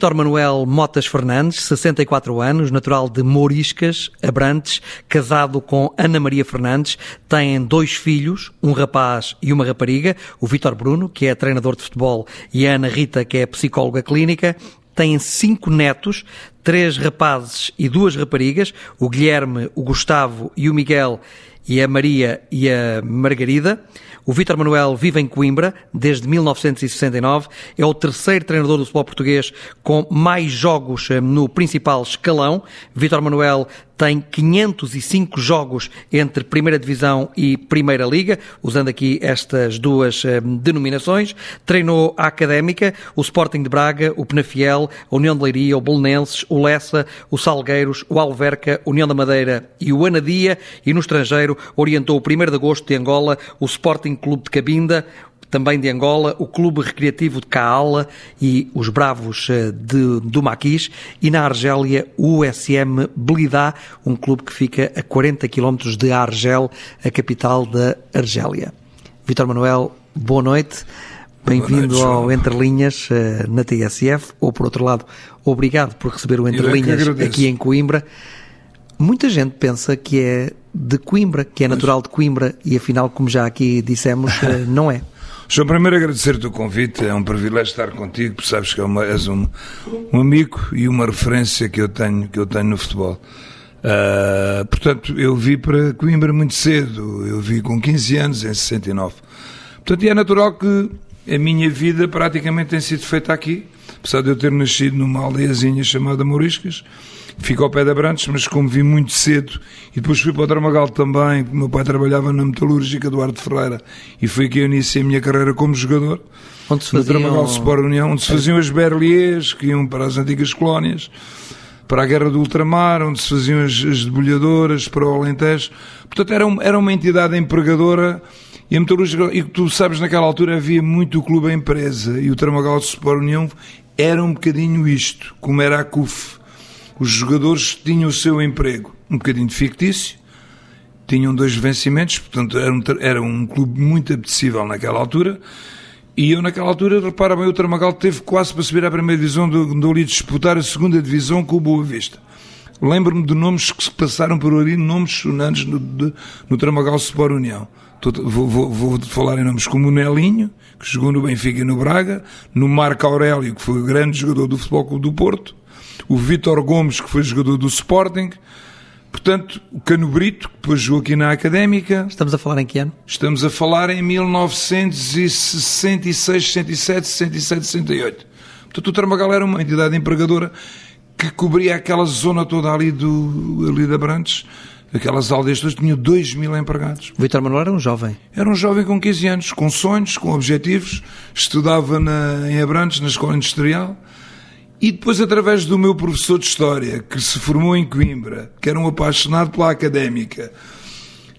Vítor Manuel Motas Fernandes, 64 anos, natural de Mouriscas, Abrantes, casado com Ana Maria Fernandes, tem dois filhos, um rapaz e uma rapariga, o Vítor Bruno, que é treinador de futebol, e a Ana Rita, que é psicóloga clínica, têm cinco netos, três rapazes e duas raparigas, o Guilherme, o Gustavo e o Miguel, e a Maria e a Margarida. O Vítor Manuel vive em Coimbra desde 1969. É o terceiro treinador do futebol português com mais jogos eh, no principal escalão. Vítor Manuel tem 505 jogos entre Primeira Divisão e Primeira Liga, usando aqui estas duas eh, denominações. Treinou a Académica, o Sporting de Braga, o Penafiel, a União de Leiria, o Belenenses, o Lessa, o Salgueiros, o Alverca, União da Madeira e o Anadia. E no estrangeiro orientou o 1 de Agosto de Angola, o Sporting Clube de Cabinda, também de Angola, o Clube Recreativo de Caala e os Bravos eh, de, do Maquis, e na Argélia o USM Belidá, um clube que fica a 40 km de Argel, a capital da Argélia. Vítor Manuel, boa noite. Bem-vindo ao Entre Linhas eh, na TSF, ou por outro lado, obrigado por receber o Entre Linhas aqui em Coimbra. Muita gente pensa que é de Coimbra, que é natural de Coimbra, e afinal, como já aqui dissemos, eh, não é. João, primeiro agradecer-te o convite, é um privilégio estar contigo, porque sabes que é és um, um, amigo e uma referência que eu tenho, que eu tenho no futebol. Uh, portanto, eu vi para Coimbra muito cedo, eu vi com 15 anos, em 69. Portanto, é natural que a minha vida praticamente tem sido feita aqui, apesar de eu ter nascido numa aldeiazinha chamada Mouriscas, fico ao pé de Abrantes, mas como vi muito cedo, e depois fui para o Dramagal também, meu pai trabalhava na metalúrgica do Arte Ferreira, e foi que eu iniciei a minha carreira como jogador. Onde se faziam... No Dramagal Sport União, onde se faziam as berliers, que iam para as antigas colónias, para a Guerra do Ultramar, onde se faziam as, as debulhadoras, para o Alentejo. Portanto, era, um, era uma entidade empregadora e a metalúrgica, e tu sabes, naquela altura havia muito o clube empresa, e o Tramagal Sport União era um bocadinho isto, como era a CUF os jogadores tinham o seu emprego um bocadinho fictício, tinham dois vencimentos, portanto era um, era um clube muito apetecível naquela altura. E eu, naquela altura, repara bem, o Tramagal teve quase para subir à primeira divisão, eu ali disputar a segunda divisão com o Boa Vista. Lembro-me de nomes que se passaram por ali, nomes sonantes no, de, no Tramagal Sport União. Vou, vou, vou, falar em nomes como o Nelinho, que jogou no Benfica e no Braga, no Marco Aurélio, que foi o grande jogador do Futebol Clube do Porto, o Vítor Gomes, que foi jogador do Sporting, portanto, o Cano Brito, que depois jogou aqui na Académica. Estamos a falar em que ano? Estamos a falar em 1966, 67, 67, 68. Portanto, o Tramagal era uma entidade empregadora que cobria aquela zona toda ali, do, ali de Abrantes. Aquelas aldeias todas tinham 2 mil empregados. O Vitor Manuel era um jovem? Era um jovem com 15 anos, com sonhos, com objetivos. Estudava na, em Abrantes, na escola industrial e depois, através do meu professor de História, que se formou em Coimbra, que era um apaixonado pela académica,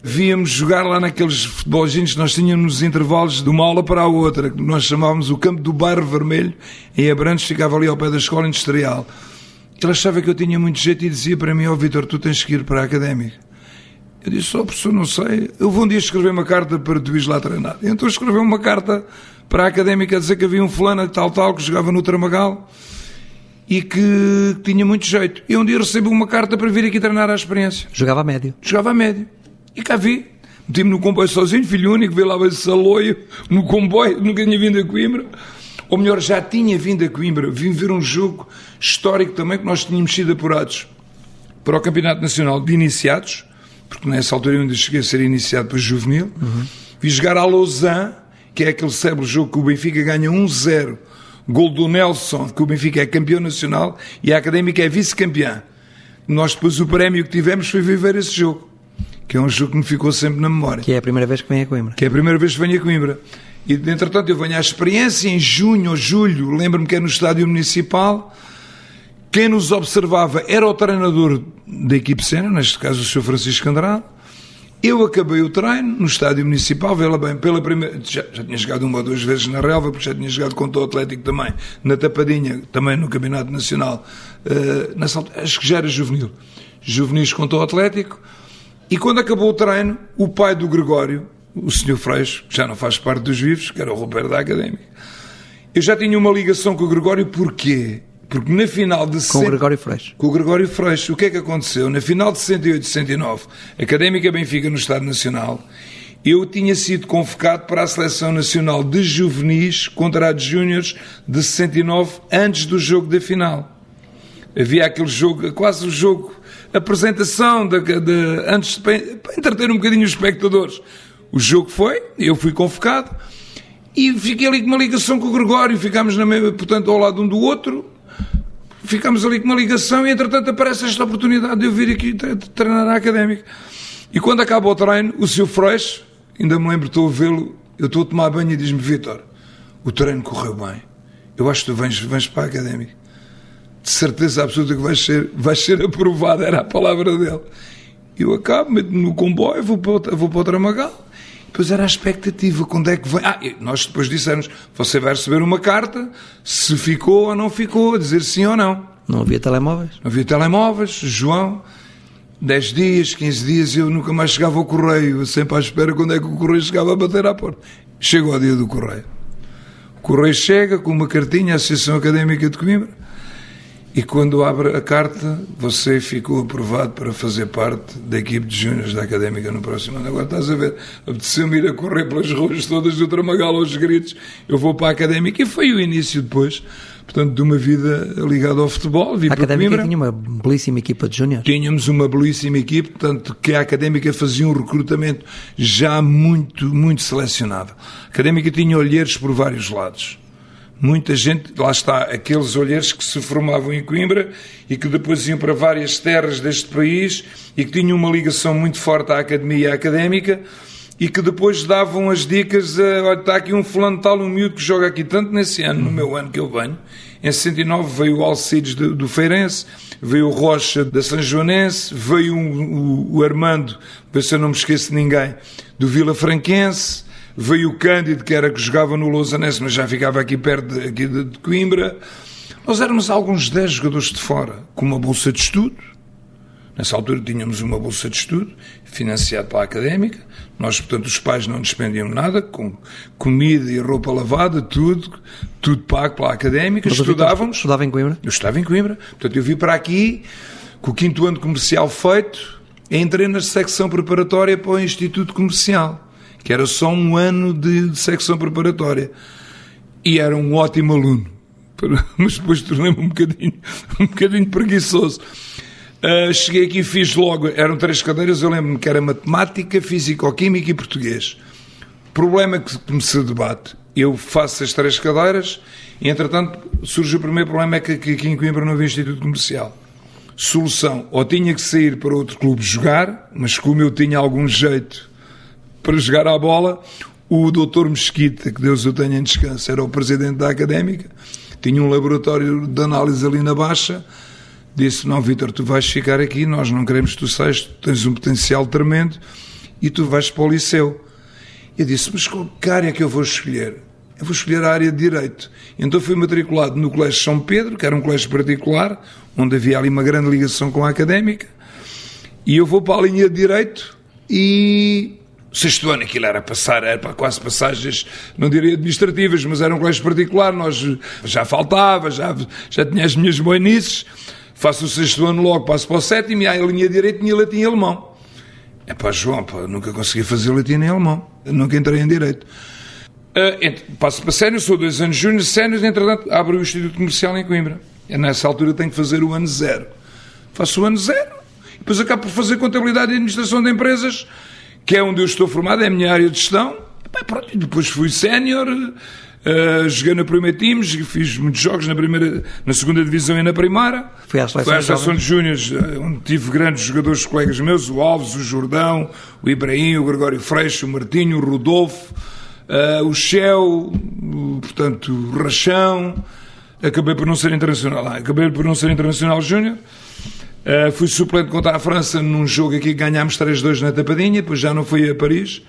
víamos jogar lá naqueles futebolzinhos que nós tínhamos nos intervalos de uma aula para a outra, que nós chamávamos o Campo do Bairro Vermelho, em Abrantes, ficava ali ao pé da Escola Industrial. Ele achava que eu tinha muito jeito e dizia para mim, ó oh, Vitor, tu tens que ir para a académica. Eu disse, ó oh, professor, não sei, eu vou um dia escrever uma carta para tu ires lá treinar. Então escreveu uma carta para a académica a dizer que havia um fulano tal tal que jogava no Tramagal e que tinha muito jeito. E um dia recebi uma carta para vir aqui treinar a experiência. Jogava a médio. Jogava a médio. E cá vi. Meti-me no comboio sozinho, filho único, vi lá esse saloio no comboio, nunca tinha vindo a Coimbra. Ou melhor, já tinha vindo a Coimbra. Vim ver um jogo histórico também que nós tínhamos sido apurados para o Campeonato Nacional de Iniciados, porque nessa altura eu ainda cheguei a ser iniciado para juvenil. Uhum. Vi jogar a Lausanne, que é aquele célebre jogo que o Benfica ganha 1-0 gol do Nelson, que o Benfica é campeão nacional e a Académica é vice-campeã. Nós depois o prémio que tivemos foi viver esse jogo, que é um jogo que me ficou sempre na memória. Que é a primeira vez que vem a Coimbra. Que é a primeira vez que venho a Coimbra. E, entretanto, eu venho à experiência em junho ou julho, lembro-me que é no estádio municipal, quem nos observava era o treinador da equipe cena, neste caso o Sr. Francisco Andrade, eu acabei o treino no estádio municipal, vê bem, pela primeira. Já, já, tinha jogado uma ou duas vezes na relva, porque já tinha jogado contra o Atlético também, na Tapadinha, também no Campeonato Nacional. Uh, nessa, acho que já era juvenil. Juvenis contra o Atlético. E quando acabou o treino, o pai do Gregório, o senhor Freixo, que já não faz parte dos vivos, que era o Roberto da Académica, eu já tinha uma ligação com o Gregório, porquê? Porque na final de... Com o Gregório Freixo. Com o Gregório Freixo. O que é que aconteceu? Na final de 68 e 69, Académica Benfica no Estado Nacional, eu tinha sido convocado para a Seleção Nacional de Juvenis contra a de Júniores de 69, antes do jogo da final. Havia aquele jogo, quase o jogo, apresentação, de, de, antes de, para entreter um bocadinho os espectadores. O jogo foi, eu fui convocado, e fiquei ali com uma ligação com o Gregório, ficámos na mesma, portanto, ao lado um do outro, ficámos ali com uma ligação e, entretanto, aparece esta oportunidade de eu vir aqui treinar a académica. E quando acaba o treino, o seu Freixo, ainda me lembro, estou a vê-lo, eu estou a tomar banho e diz-me, Vitor, o treino correu bem. Eu acho que tu vens, vens para a académica. De certeza absoluta que vais ser, vais ser aprovado, era a palavra dele. Eu acabo, meto-me no comboio, vou para, vou para o Tramagal Pois era a expectativa, quando é que vem. Ah, nós depois dissemos: você vai receber uma carta, se ficou ou não ficou, a dizer sim ou não. Não havia telemóveis? Não havia telemóveis, João. 10 dias, 15 dias, eu nunca mais chegava ao correio, sempre à espera quando é que o correio chegava a bater à porta. Chegou ao dia do correio. O correio chega com uma cartinha à Associação Académica de Coimbra e quando abre a carta, você ficou aprovado para fazer parte da equipe de júniores da Académica no próximo ano. Agora estás a ver, apeteceu-me ir a correr pelas ruas todas do Tramagal aos gritos, eu vou para a Académica. E foi o início depois, portanto, de uma vida ligada ao futebol. a Académica tinha uma belíssima equipa de júniores. Tínhamos uma belíssima equipe, tanto que a Académica fazia um recrutamento já muito, muito selecionado. A Académica tinha olheiros por vários lados muita gente, lá está, aqueles olheiros que se formavam em Coimbra e que depois iam para várias terras deste país e que tinham uma ligação muito forte à academia académica e que depois davam as dicas a, olha, está aqui um fulano tal, um miúdo que joga aqui tanto nesse ano, no meu ano que eu venho. Em 69 veio o Alcides do, do Feirense, veio o Rocha da São Joanense, veio um, o, o Armando, ver se eu não me esqueço de ninguém, do Vila Franquense, veio o Cândido, que era que jogava no Lousanense, mas já ficava aqui perto de, aqui de, de Coimbra. Nós éramos alguns 10 jogadores de fora, com uma bolsa de estudo. Nessa altura tínhamos uma bolsa de estudo, financiada pela académica. Nós, portanto, os pais não despendiam nada, com comida e roupa lavada, tudo, tudo pago pela académica. Mas Estudávamos. Estudava em Coimbra? Eu estava em Coimbra. Portanto, eu vim para aqui, com o quinto ano comercial feito, entrei na secção preparatória para o Instituto Comercial que era só um ano de, secção preparatória. E era um ótimo aluno, mas depois tornei-me um bocadinho, um bocadinho preguiçoso. Uh, cheguei aqui e fiz logo, eram três cadeiras, eu lembro-me que era matemática, físico-química e português. Problema que começou o debate. Eu faço as três cadeiras e, entretanto, surge o primeiro problema: é que aqui em Coimbra não havia instituto comercial. Solução: ou tinha que sair para outro clube jogar, mas como eu tinha algum jeito para jogar à bola. O doutor Mesquita, que Deus o tenha em descanso, era o presidente da académica, tinha um laboratório de análise ali na Baixa. Disse: Não, Vitor, tu vais ficar aqui, nós não queremos que tu saias, tu tens um potencial tremendo e tu vais para o liceu. Eu disse: Mas que área é que eu vou escolher? Eu vou escolher a área de Direito. Então fui matriculado no Colégio São Pedro, que era um colégio particular, onde havia ali uma grande ligação com a académica, e eu vou para a linha de Direito e sexto ano aquilo era passar, era quase passagens, não diria administrativas, mas era um colégio particular, nós já faltava, já, já tinha as minhas boinices, faço o sexto ano logo, passo para o sétimo, e aí a linha direita tinha latim e alemão. É pá, João, pá, nunca consegui fazer latim nem alemão, nunca entrei em direito. Uh, passo para sénior, sou dois anos júnior, sénior, entretanto abro o Instituto Comercial em Coimbra. E nessa altura tenho que fazer o ano zero. Faço o ano zero, depois acabo por fazer contabilidade e administração de empresas, que é onde eu estou formado, é a minha área de gestão. E, pronto, depois fui sénior, uh, joguei na primeira time, fiz muitos jogos na, primeira, na segunda divisão e na primeira. Fui à seleção, Fui à seleção de júniores, eh, onde tive grandes jogadores, colegas meus, o Alves, o Jordão, o Ibrahim, o Gregório Freixo, o Martinho, o Rodolfo, uh, o Shell, portanto, o Rachão. Acabei por não ser internacional, acabei por não ser internacional júnior. Uh, fui suplente contra a França num jogo aqui que ganhámos 3-2 na tapadinha, depois já não fui a Paris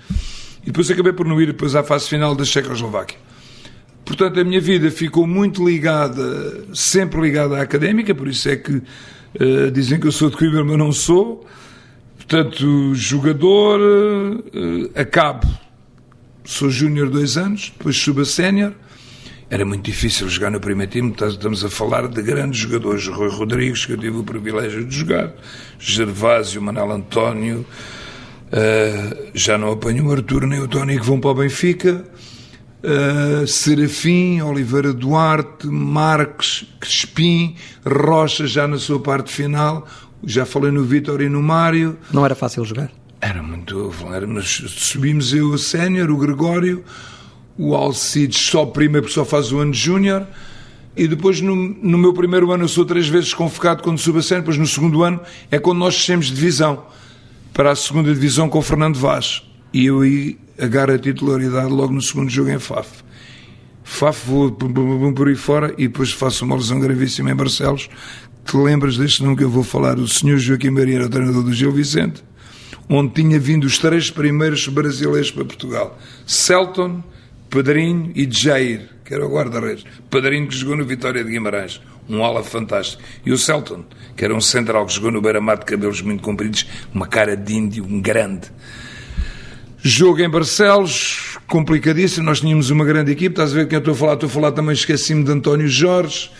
e depois acabei por não ir depois à fase final da Checoslováquia. Portanto, a minha vida ficou muito ligada, sempre ligada à académica, por isso é que uh, dizem que eu sou de Coimbra, mas não sou. Portanto, jogador, uh, acabo. Sou júnior dois anos, depois subo a sénior. Era muito difícil jogar no primeiro time. Estamos a falar de grandes jogadores. Rui Rodrigues, que eu tive o privilégio de jogar, Gervásio, Manel António, uh, já não apanho o Arthur nem o Tony que vão para o Benfica. Uh, Serafim, Oliveira Duarte, Marques, Crespim, Rocha já na sua parte final, já falei no Vitor e no Mário. Não era fácil jogar? Era muito. Era, mas subimos eu, o Sénior, o Gregório, o Alcides só primeiro porque só faz o ano Júnior. E depois, no, no, meu primeiro ano, eu sou três vezes convocado quando subo a sénior. Depois, no segundo ano, é quando nós descemos de divisão para a segunda divisão com o Fernando Vaz. E eu aí agarro a titularidade logo no segundo jogo em FAF. FAF vou por aí fora e depois faço uma lesão gravíssima em Barcelos. Te lembras deste nome que eu vou falar? O senhor Joaquim Maria era o treinador do Gil Vicente, onde tinha vindo os três primeiros brasileiros para Portugal: Celton, Pedrinho e Jair, que era o guarda-redes. Pedrinho que jogou no Vitória de Guimarães, um ala fantástico. E o Celton, que era um central que jogou no Beira-Mar de cabelos muito compridos, uma cara de índio, um grande. Jogo em Barcelos, complicadíssimo. Nós tínhamos uma grande equipe. Estás a ver quem eu estou a falar? Estou a falar também, esqueci-me de António Jorge,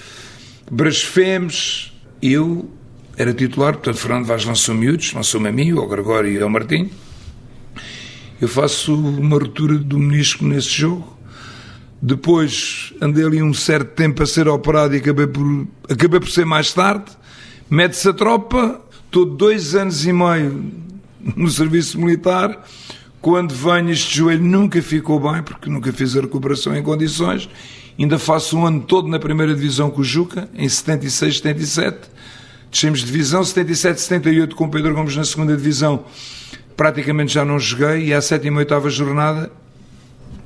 Brasfemes. Eu era titular, portanto, Fernando Vaz lançou miúdos, lançou-me a mim, ao Gregório e ao Martim. Eu faço uma ruptura do menisco nesse jogo. Depois andei ali um certo tempo a ser operado e acabei por, acabei por ser mais tarde. Mete-se a tropa, estou dois anos e meio no serviço militar quando venho, este joelho nunca ficou bem, porque nunca fiz a recuperação em condições. Ainda faço um ano todo na primeira divisão com o Juca, em 76, 77. Descemos de divisão, 77, 78 com o Pedro Gomes na segunda divisão. Praticamente já não joguei e à sétima e oitava jornada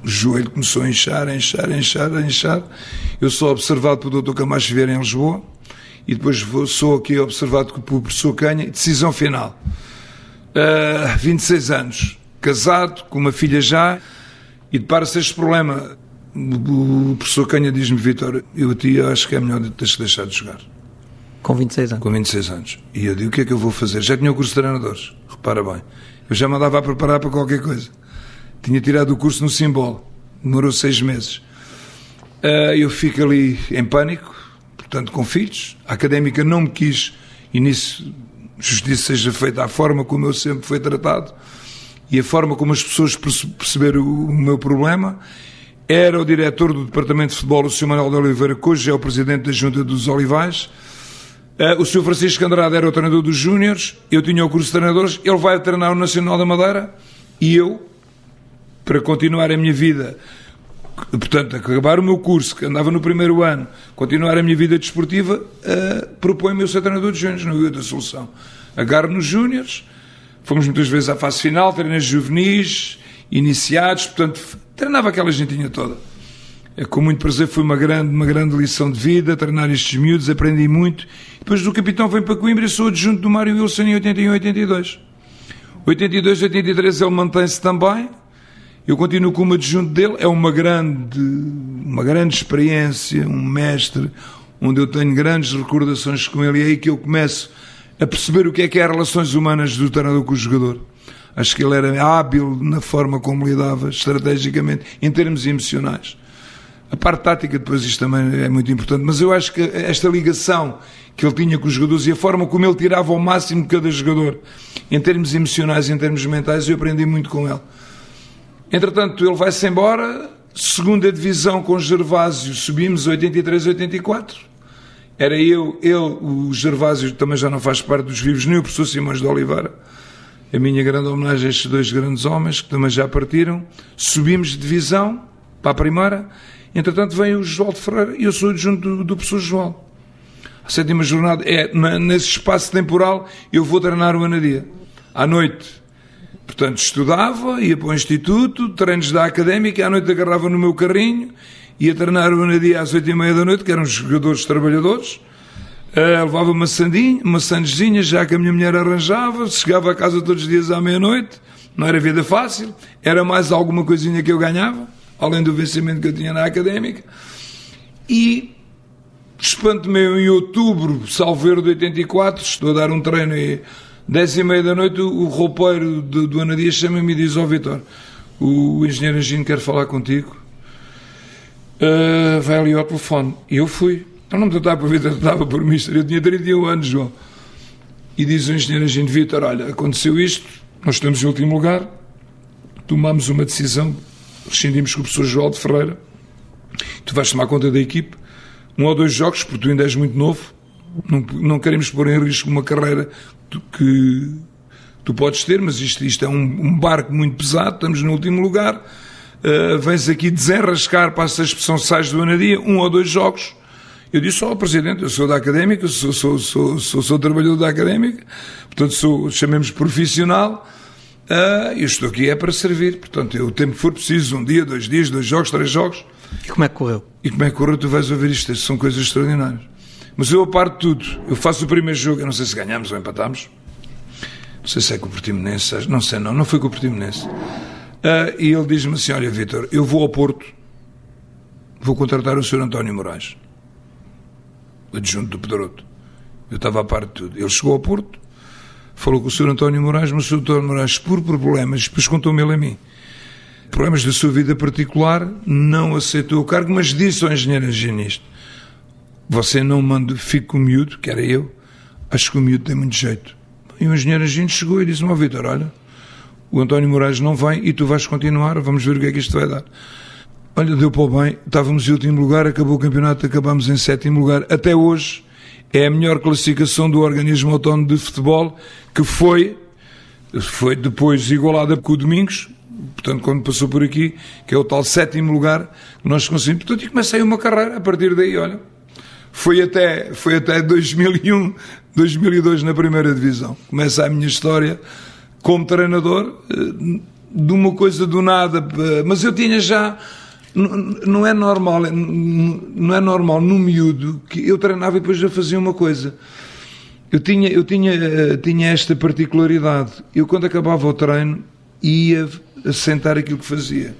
o joelho começou a inchar, a inchar, a inchar, a inchar. Eu sou observado pelo Dr. Camacho Vieira em Lisboa e depois sou aqui observado pelo professor Canha. Decisão final. Uh, 26 anos casado, com uma filha já, e depara-se este problema. O professor Canha diz-me, Vitor, eu a ti acho que é melhor teres que deixar de jogar. Com 26 anos? Com 26 anos. E eu digo, o que é que eu vou fazer? Já tinha o curso de treinadores, repara bem. Eu já mandava a preparar para qualquer coisa. Tinha tirado o curso no Simbol, demorou seis meses. Ah, eu fico ali em pânico, portanto, com filhos. A académica não me quis, e nisso justiça seja feita à forma como eu sempre fui tratado e a forma como as pessoas perceberam o meu problema. Era o diretor do Departamento de Futebol, o Sr. Manuel de Oliveira, que hoje é o presidente da Junta dos Olivais. Eh, o Sr. Francisco Andrade era o treinador dos Júniores, eu tinha o curso de treinadores, ele vai treinar o Nacional da Madeira e eu, para continuar a minha vida, portanto, acabar o meu curso, que andava no primeiro ano, continuar a minha vida desportiva, uh, proponho-me eu ser treinador de Júniores, não havia outra solução. Agarro nos Júniores, Fomos muitas vezes à fase final, treinei juvenis, iniciados, portanto, treinava aquela gentinha toda. É, com muito prazer, foi uma grande, uma grande lição de vida, treinar estes miúdos, aprendi muito. Depois do capitão vem para Coimbra e sou adjunto do Mário Wilson em 81 82. 82, 83 ele mantém-se também. Eu continuo como adjunto dele. É uma grande, uma grande experiência, um mestre, onde eu tenho grandes recordações com ele. E é aí que eu começo a perceber o que é que é as relações humanas do treinador com o jogador. Acho que ele era hábil na forma como lidava estrategicamente, em termos emocionais. A parte tática, depois, isto também é muito importante, mas eu acho que esta ligação que ele tinha com os jogadores e a forma como ele tirava ao máximo cada jogador, em termos emocionais em termos mentais, eu aprendi muito com ele. Entretanto, ele vai-se embora, segunda divisão com Gervásio, subimos 83-84 era eu, ele, o Gervásio também já não faz parte dos vivos, nem o professor Simões de Oliveira. A minha grande homenagem a estes dois grandes homens que também já partiram. Subimos de divisão para a primeira. Entretanto, vem o João de Ferreira e eu sou junto do, do professor João. A sétima jornada é nesse espaço temporal eu vou treinar o Anadia. À noite. Portanto, estudava, ia para o instituto, treinos da académica, à noite agarrava no meu carrinho ia treinar o Anadia às oito e meia da noite, que eram jogadores trabalhadores, uh, levava uma sandinha, uma sandezinha, já que a minha mulher arranjava, chegava a casa todos os dias à meia-noite, não era vida fácil, era mais alguma coisinha que eu ganhava, além do vencimento que eu tinha na académica, e espanto-me em outubro, salveiro de 84, estou a dar um treino e dez e meia da noite o, roupeiro do, do Anadia chama-me e diz, ó oh, Vitor, o engenheiro Angino quer falar contigo. uh, vai ali ao telefone. E eu fui. Eu não me tratava por vida, tratava por mister. Eu tinha 31 anos, João. E diz o engenheiro Agente Vitor: Olha, aconteceu isto, nós estamos em último lugar, tomámos uma decisão, rescindimos com o professor João de Ferreira, tu vais tomar conta da equipe, um ou dois jogos, porque tu ainda és muito novo, não, não queremos pôr em risco uma carreira que tu podes ter, mas isto, isto é um, um barco muito pesado, estamos no último lugar, uh, vens aqui desenrascar, passa a expressão, sais do anadia, um ou dois jogos, eu disse ao Presidente, eu sou da Académica, sou, sou, sou, sou, sou trabalhador da Académica, portanto sou, chamemos profissional, uh, eu estou aqui é para servir, portanto, eu, o tempo que for preciso, um dia, dois dias, dois jogos, três jogos. E como é que correu? E como é que correu, tu vais ouvir isto, são coisas extraordinárias. Mas eu aparo de tudo, eu faço o primeiro jogo, eu não sei se ganhamos ou empatamos, não sei se é com o Portimonense, não sei não, não foi com o Portimonense. Uh, e ele diz-me assim, olha Vitor, eu vou ao Porto, vou contratar o Sr. António Moraes adjunto do Pedroto. Eu estava a par de tudo. Ele chegou ao Porto, falou com o Sr. António Moraes, mas o Sr. António Moraes, por problemas, depois contou-me ele a mim, problemas da sua vida particular, não aceitou o cargo, mas disse ao engenheiro higienista: Você não manda, fique com o miúdo, que era eu, acho que o miúdo tem muito jeito. E o engenheiro higienista chegou e disse-me: Ó Vitor, olha, o António Moraes não vem e tu vais continuar, vamos ver o que é que isto vai dar. Olha, deu para o bem, estávamos em último lugar, acabou o campeonato, acabamos em sétimo lugar. Até hoje é a melhor classificação do organismo autónomo de futebol, que foi, foi depois igualada com o Domingos, portanto, quando passou por aqui, que é o tal sétimo lugar que nós conseguimos. Portanto, e comecei uma carreira a partir daí, olha. Foi até, foi até 2001, 2002 na primeira divisão. Começa a minha história como treinador, eh, de uma coisa do nada, eh, mas eu tinha já não é normal, não é normal no miúdo que eu treinava e depois já fazia uma coisa. Eu tinha, eu tinha, eh, tinha esta particularidade. Eu quando acabava o treino ia assentar aquilo que fazia.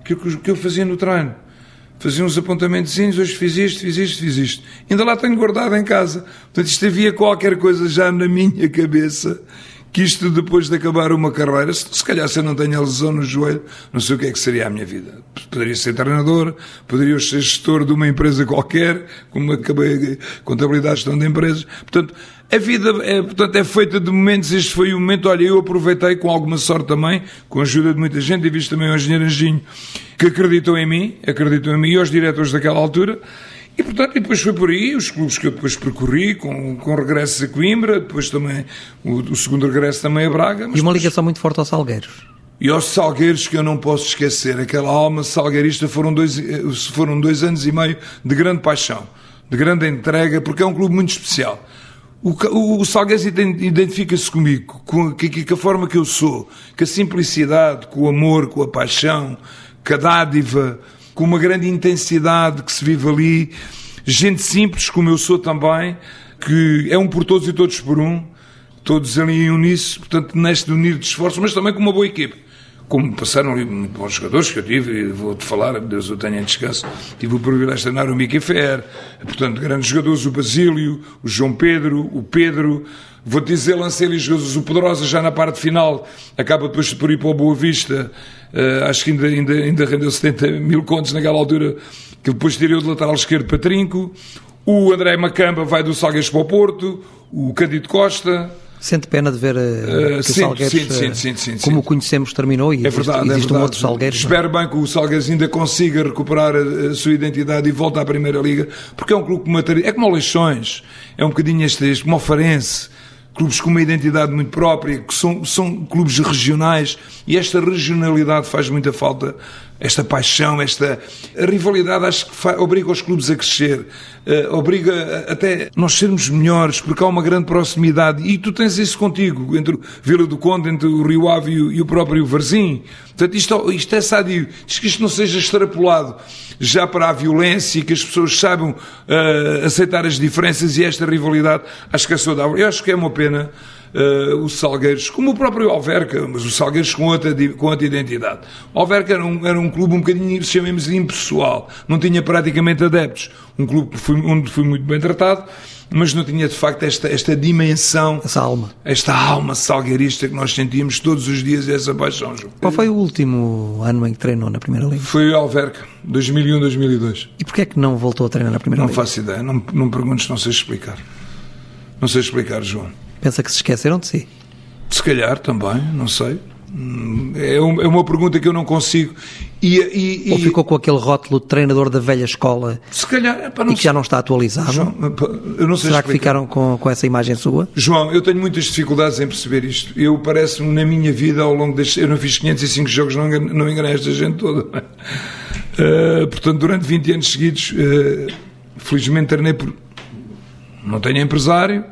Aquilo que eu fazia no treino. Fazia uns apontamentos, hoje fiz isto, fiz isto, fiz isto. Ainda lá tenho guardado em casa. Portanto, isto havia qualquer coisa já na minha cabeça que isto depois de acabar uma carreira, se, se calhar se eu não tenho a lesão no joelho, não sei o que é que seria a minha vida. Poderia ser treinador, poderia ser gestor de uma empresa qualquer, como acabei contabilidade gestão de empresas. Portanto, a vida é, portanto, é feita de momentos, este foi o momento, olha, eu aproveitei com alguma sorte também, com a ajuda de muita gente, e visto também o engenheiro Anjinho, que acreditou em mim, acreditou em mim e aos diretores daquela altura, e, portanto, depois foi por aí, os clubes que eu depois percorri, com, com regressos a Coimbra, depois também o, o segundo regresso também a Braga. e uma ligação muito forte aos Salgueiros. E aos Salgueiros, que eu não posso esquecer, aquela alma salgueirista foram dois, foram dois anos e meio de grande paixão, de grande entrega, porque é um clube muito especial. O, o, o Salgueiros identifica-se comigo, com, com, com a forma que eu sou, com a simplicidade, com o amor, com a paixão, com a dádiva, com uma grande intensidade que se vive ali, gente simples, como eu sou também, que é um por todos e todos por um, todos ali em uníssono, portanto, neste unir de esforços, mas também com uma boa equipe. Como passaram ali muito bons jogadores que eu tive, e vou-te falar, Deus o tenha em descanso, tive o privilégio de treinar o Mickey Fer, portanto, grandes jogadores, o Basílio, o João Pedro, o Pedro, vou-te dizer, lancei ali jogadores, o Poderosa já na parte final, acaba depois por ir para o Boa Vista, Uh, acho que ainda, ainda, ainda rendeu 70 mil contos naquela altura, que depois tirou de lateral esquerdo para Trinco. O André Macamba vai do Salgueiros para o Porto. O Cândido Costa. Sente pena de ver uh, que sim, o Salgueiros, sim, sim, sim, como o conhecemos, terminou e é verdade, existe, existe é um outro Salgueiros. Espero bem que o Salgueiros ainda consiga recuperar a, a, sua identidade e volte à Primeira Liga, porque é um clube que mataria. É como o Leixões, é um bocadinho este, este como o Farense clubes com uma identidade muito própria, que são, são clubes regionais, e esta regionalidade faz muita falta, esta paixão, esta rivalidade, acho que obriga os clubes a crescer, uh, obriga até nós sermos melhores, porque há uma grande proximidade, e tu tens isso contigo, entre Vila do Conde, entre o Rio Ave e o, e próprio Varzim. Portanto, isto, isto é sadio, diz que isto não seja extrapolado já para a violência, que as pessoas saibam uh, aceitar as diferenças e esta rivalidade, acho que é saudável. Eu acho que é uma pena uh, o Salgueiros, como o próprio Alverca, mas o Salgueiros com outra, com outra identidade. O Alverca era um, era um clube um bocadinho, chamemos impessoal, não tinha praticamente adeptos. Um clube fui, onde fui muito bem tratado, mas não tinha de facto esta, esta dimensão, essa alma, esta alma salgueirista que nós sentíamos todos os dias e essa paixão. João. Qual foi o último ano em que treinou na Primeira Liga? Foi o Alverca, 2001, 2002. E porquê é que não voltou a treinar na Primeira não Liga? Não faço ideia, não, não me perguntes, não sei explicar. Não sei explicar, João. Pensa que se esqueceram de si? Se calhar também, não sei. É, é uma pergunta que eu não consigo. E, e, Ou ficou com aquele rótulo de treinador da velha escola se calhar, epá, e que já não está atualizado? João, eu não sei Será explicar. que ficaram com, com essa imagem sua? João, eu tenho muitas dificuldades em perceber isto. Eu parece-me na minha vida ao longo destes. Eu não fiz 505 jogos, não, não enganei esta gente toda. Uh, portanto, durante 20 anos seguidos, uh, felizmente treinei por. Não tenho empresário,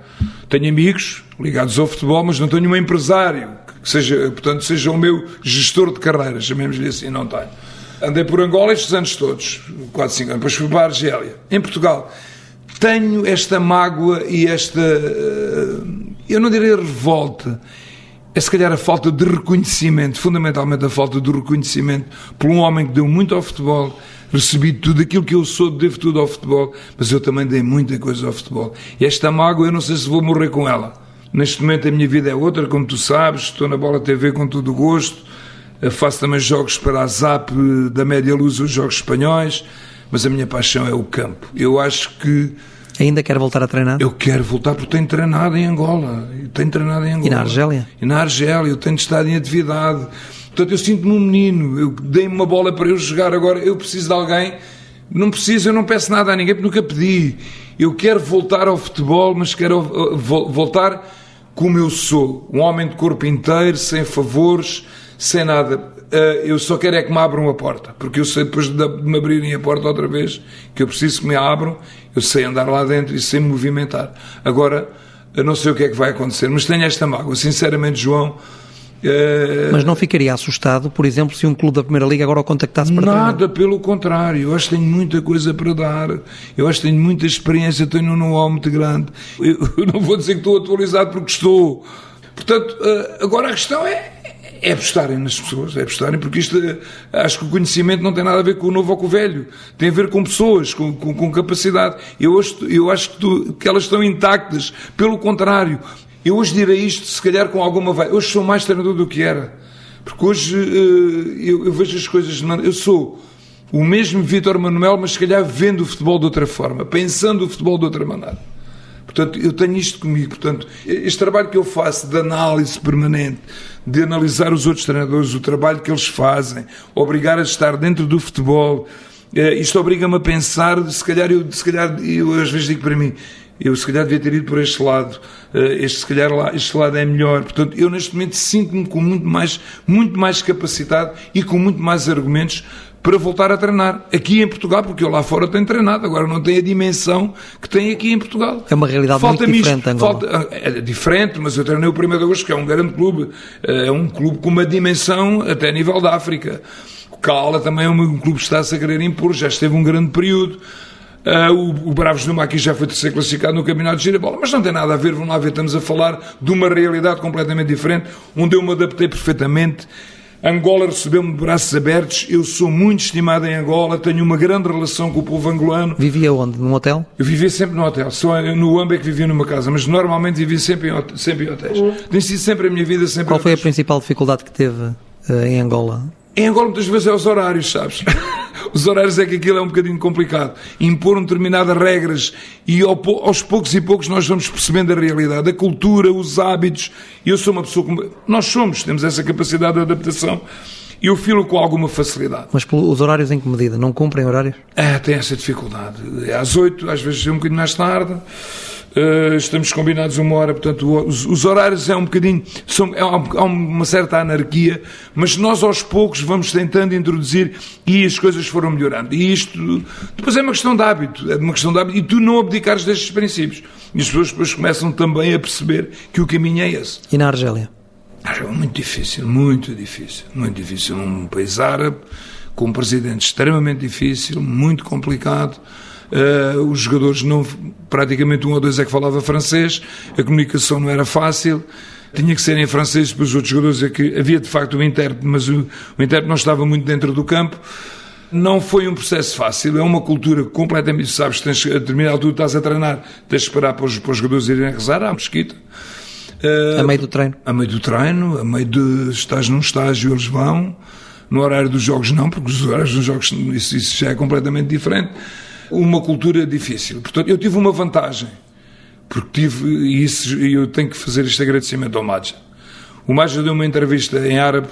tenho amigos ligados ao futebol, mas não tenho um empresário que seja, portanto, seja o meu gestor de carreira, chamemos-lhe assim, não tenho. Andei por Angola estes anos todos, 4, 5 anos, depois fui para a Argélia. Em Portugal, tenho esta mágoa e esta, eu não direi revolta, é se calhar a falta de reconhecimento, fundamentalmente a falta de reconhecimento por um homem que deu muito ao futebol, recebi tudo aquilo que eu sou, devo tudo ao futebol, mas eu também dei muita coisa ao futebol. E esta mágoa, eu não sei se vou morrer com ela. Neste momento a minha vida é outra, como tu sabes, estou na Bola TV com todo o gosto, faço também jogos para a ZAP da Média Luz, os jogos espanhóis, mas a minha paixão é o campo. Eu acho que Ainda quer voltar a treinar? Eu quero voltar porque tenho treinado em Angola. Tenho treinado em Angola. E na Argélia? E na Argélia, eu tenho estado em atividade. Portanto, eu sinto-me um menino. Eu dei-me uma bola para eu jogar agora. Eu preciso de alguém. Não preciso, eu não peço nada a ninguém porque nunca pedi. Eu quero voltar ao futebol, mas quero voltar como eu sou. Um homem de corpo inteiro, sem favores, sem nada. Eu só quero é que me abram a porta, porque eu sei depois de me abrirem a porta outra vez que eu preciso que me abram, eu sei andar lá dentro e sei me movimentar. Agora, eu não sei o que é que vai acontecer, mas tenho esta mágoa. Sinceramente, João. Uh... Mas não ficaria assustado, por exemplo, se um clube da Primeira Liga agora o contactasse para Nada, treinar? pelo contrário. Eu acho que tenho muita coisa para dar. Eu acho que tenho muita experiência, tenho um know-how muito grande. Eu, não vou dizer que estou atualizado porque estou. Portanto, uh, agora a questão é é apostarem nas pessoas, é apostarem, porque isto, acho que o conhecimento não tem nada a ver com o novo ou com o velho, tem a ver com pessoas, com, com, com capacidade. Eu, hoje, eu acho que, tu, que, elas estão intactas, pelo contrário. Eu hoje direi isto, se calhar com alguma vai. Hoje sou mais treinador do que era, porque hoje uh, eu, eu, vejo as coisas. Eu sou o mesmo Vítor Manuel, mas se calhar vendo o futebol de outra forma, pensando o futebol de outra maneira. Portanto, eu tenho isto comigo. Portanto, este trabalho que eu faço de análise permanente, de analisar os outros treinadores, o trabalho que eles fazem, obrigar a estar dentro do futebol, isto obriga-me a pensar, se calhar, eu, se calhar, eu às vezes digo para mim, eu se calhar devia ter ido por este lado, este se calhar lá, este lado é melhor. Portanto, eu neste momento sinto-me com muito mais, muito mais capacidade e com muito mais argumentos para voltar a treinar aqui em Portugal, porque eu lá fora tenho treinado, agora não tem a dimensão que tem aqui em Portugal. É uma realidade falta muito diferente, Angola. Falta, é diferente, mas eu treinei o 1 de agosto, que é um grande clube, é um clube com uma dimensão até a nível da África. O Cala também é um, clube que está-se a querer impor, já esteve um grande período. Uh, o, o Bravos do Maqui já foi terceiro classificado no Campeonato de Girabola, mas não tem nada a ver, vamos lá ver, estamos a falar de uma realidade completamente diferente, onde eu me adaptei perfeitamente. Angola recebeu-me de braços abertos. Eu sou muito estimado em Angola, tenho uma grande relação com o povo angolano. Vivia onde? Num hotel? Eu vivia sempre no hotel. Só no Amba é que vivia numa casa, mas normalmente vivia sempre em, sempre em hotéis. Tem sido sempre a minha vida. Sempre Qual foi a principal dificuldade que teve uh, em Angola? Em Angola muitas vezes é os horários, sabes? os horários é que aquilo é um bocadinho complicado. Impor determinadas regras e aos poucos e poucos nós vamos percebendo a realidade, a cultura, os hábitos. Eu sou uma pessoa como... Nós somos, temos essa capacidade de adaptação. E eu filo com alguma facilidade. Mas os horários em que medida? Não cumprem horários? É, tem essa dificuldade. É às oito, às vezes é um bocadinho mais tarde. Uh, estamos combinados uma hora, portanto, os, os horários é um bocadinho. São, é, há uma certa anarquia, mas nós aos poucos vamos tentando introduzir e as coisas foram melhorando. E isto depois é uma questão de hábito, é uma questão de hábito, e tu não abdicares destes princípios. E as pessoas depois começam também a perceber que o caminho é esse. E na Argélia? É muito difícil, muito difícil, muito difícil. Um país árabe com um presidente extremamente difícil, muito complicado. Uh, os jogadores não, praticamente um ou dois é que falava francês, a comunicação não era fácil, tinha que ser em francês, depois os outros jogadores é que havia de facto o intérprete, mas o, o intérprete não estava muito dentro do campo. Não foi um processo fácil, é uma cultura completamente, sabes, tens, a determinada altura estás a treinar, tens de esperar para os, para os jogadores irem rezar à mesquita. Uh, a meio do treino? A meio do treino, a meio de estás num estágio, eles vão. No horário dos jogos não, porque os horários dos jogos isso, isso já é completamente diferente uma cultura difícil. Portanto, eu tive uma vantagem, porque tive, e eu tenho que fazer este agradecimento ao Madja. O Madja deu uma entrevista em árabe,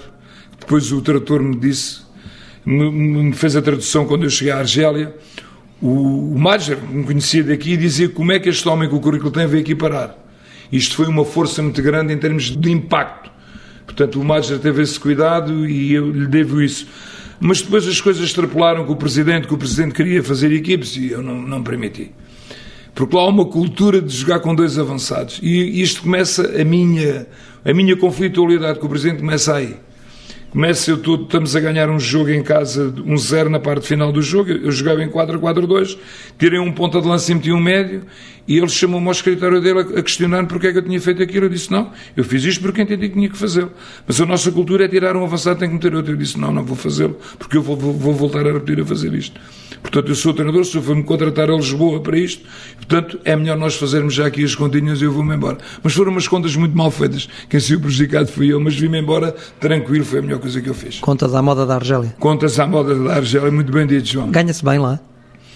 depois o tradutor me disse, me, me fez a tradução quando eu cheguei à Argélia. O, o Madja, me conhecia daqui, dizia como é que este homem com o currículo tem veio aqui parar. Isto foi uma força muito grande em termos de impacto. Portanto, o Madja teve esse cuidado e eu lhe devo isso. Mas depois as coisas extrapolaram com o Presidente, que o Presidente queria fazer equipes e eu não, não permiti. Porque lá há uma cultura de jogar com dois avançados. E isto começa, a minha, a minha conflitualidade com o Presidente começa aí. Começa, eu tô, estamos a ganhar um jogo em casa, um zero na parte final do jogo, eu jogava em 4-4-2, tirei um ponta de lança e meti um médio, e ele chamou-me ao escritório dele a, questionar porque é que eu tinha feito aquilo. Eu disse, não, eu fiz isto porque entendi que tinha que fazê-lo. Mas a nossa cultura é tirar um avançado, tem que meter outro. Eu disse, não, não vou fazê-lo, porque eu vou, vou, vou, voltar a repetir a fazer isto. Portanto, eu sou treinador, se eu for-me contratar a Lisboa para isto, portanto, é melhor nós fazermos já aqui as continhas e eu vou-me embora. Mas foram umas contas muito mal feitas. Quem saiu prejudicado fui eu, mas vim-me embora tranquilo, foi a melhor coisa que eu fiz. Contas à moda da Argélia? Contas à moda da Argélia, muito bem dito, João. Ganha-se bem lá?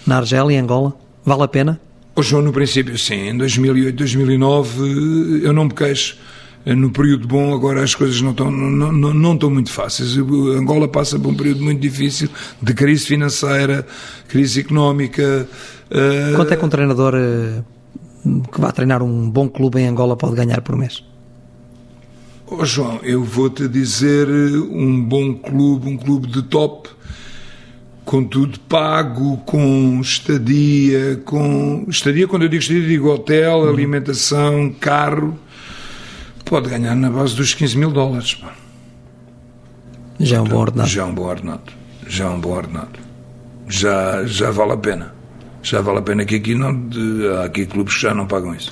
Na Argélia, em Angola? Vale a pena? João, no princípio, sim. Em 2008, 2009, eu não me queixo. No período bom, agora as coisas não estão, não, não, não estão muito fáceis. Angola passa por um período muito difícil de crise financeira, crise económica. Quanto é que um treinador que vai treinar um bom clube em Angola pode ganhar por mês? Oh, João, eu vou-te dizer um bom clube, um clube de top, com tudo pago, com estadia, com estadia, quando eu digo estadia, digo hotel, uhum. alimentação, carro, pode ganhar na base dos 15 mil dólares. Pá. Já é um bom ordenado. Já é um bom ordenado. Já é um bom ordenado. Já, já vale a pena. Já vale a pena que aqui não, de, há aqui clubes que já não pagam isso.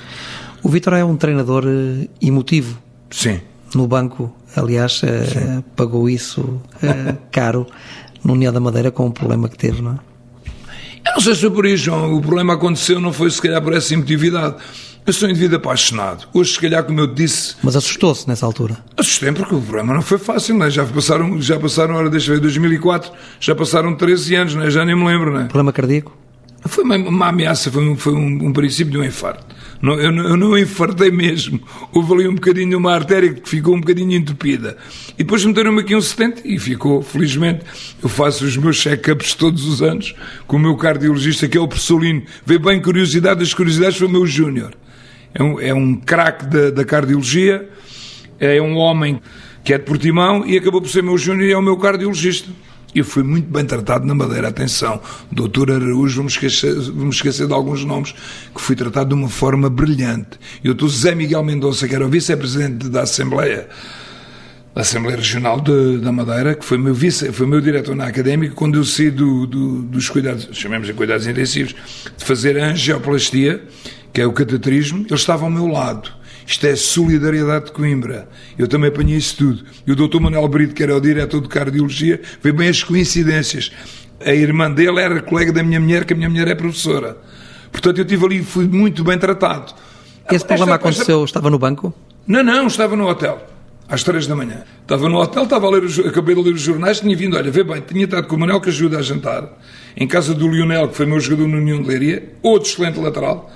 O Vitor é um treinador eh, emotivo. Sim. No banco, aliás, eh, pagou isso eh, caro no União da Madeira com o problema que teve, não é? Eu não sei se foi por isso, João. O problema aconteceu não foi se calhar por essa emotividade. Eu sou um indivíduo apaixonado. Hoje, se calhar, como eu disse. Mas assustou-se nessa altura? Assustei porque o problema não foi fácil, não é? Já passaram, já passaram, ora, deixa eu ver, 2004, já passaram 13 anos, não é? Já nem me lembro, não é? Problema cardíaco? Foi uma, uma ameaça, foi, um, foi um, um, princípio de um infarto. Não, eu, eu, não infartei mesmo. Houve ali um bocadinho uma artéria que ficou um bocadinho entupida. E depois meteram-me aqui um 70 e ficou, felizmente, eu faço os meus check-ups todos os anos com o meu cardiologista, que é o professor Lino. Vê bem curiosidade das curiosidades, foi o meu júnior. É um, é um craque da, da cardiologia, é um homem que é de Portimão e acabou por ser meu júnior e é o meu cardiologista. Eu fui muito bem tratado na Madeira, atenção, doutor Araújo, vamos esquecer, vamos esquecer de alguns nomes, que fui tratado de uma forma brilhante. Eu estou Zé Miguel Mendonça, que era o vice-presidente da Assembleia, da Assembleia Regional de, da Madeira, que foi meu vice, foi meu diretor na académica, quando eu saí do, do, dos cuidados, chamemos de cuidados intensivos, de fazer angioplastia, que é o cateterismo, ele estava ao meu lado isto é solidariedade de Coimbra. Eu também apanhei isso tudo. E o doutor Manuel Brito, que era o diretor de cardiologia, vê bem as coincidências. A irmã dele era colega da minha mulher, que a minha mulher é professora. Portanto, eu estive ali e fui muito bem tratado. Esse problema aconteceu, estava no banco? Não, não, estava no hotel. Às três da manhã. Estava no hotel, estava a ler os, acabei de ler os jornais, tinha vindo, olha, vê bem, tinha estado com o Manuel que ajuda a jantar, em casa do Lionel, que foi meu jogador no União de Leiria, outro excelente lateral,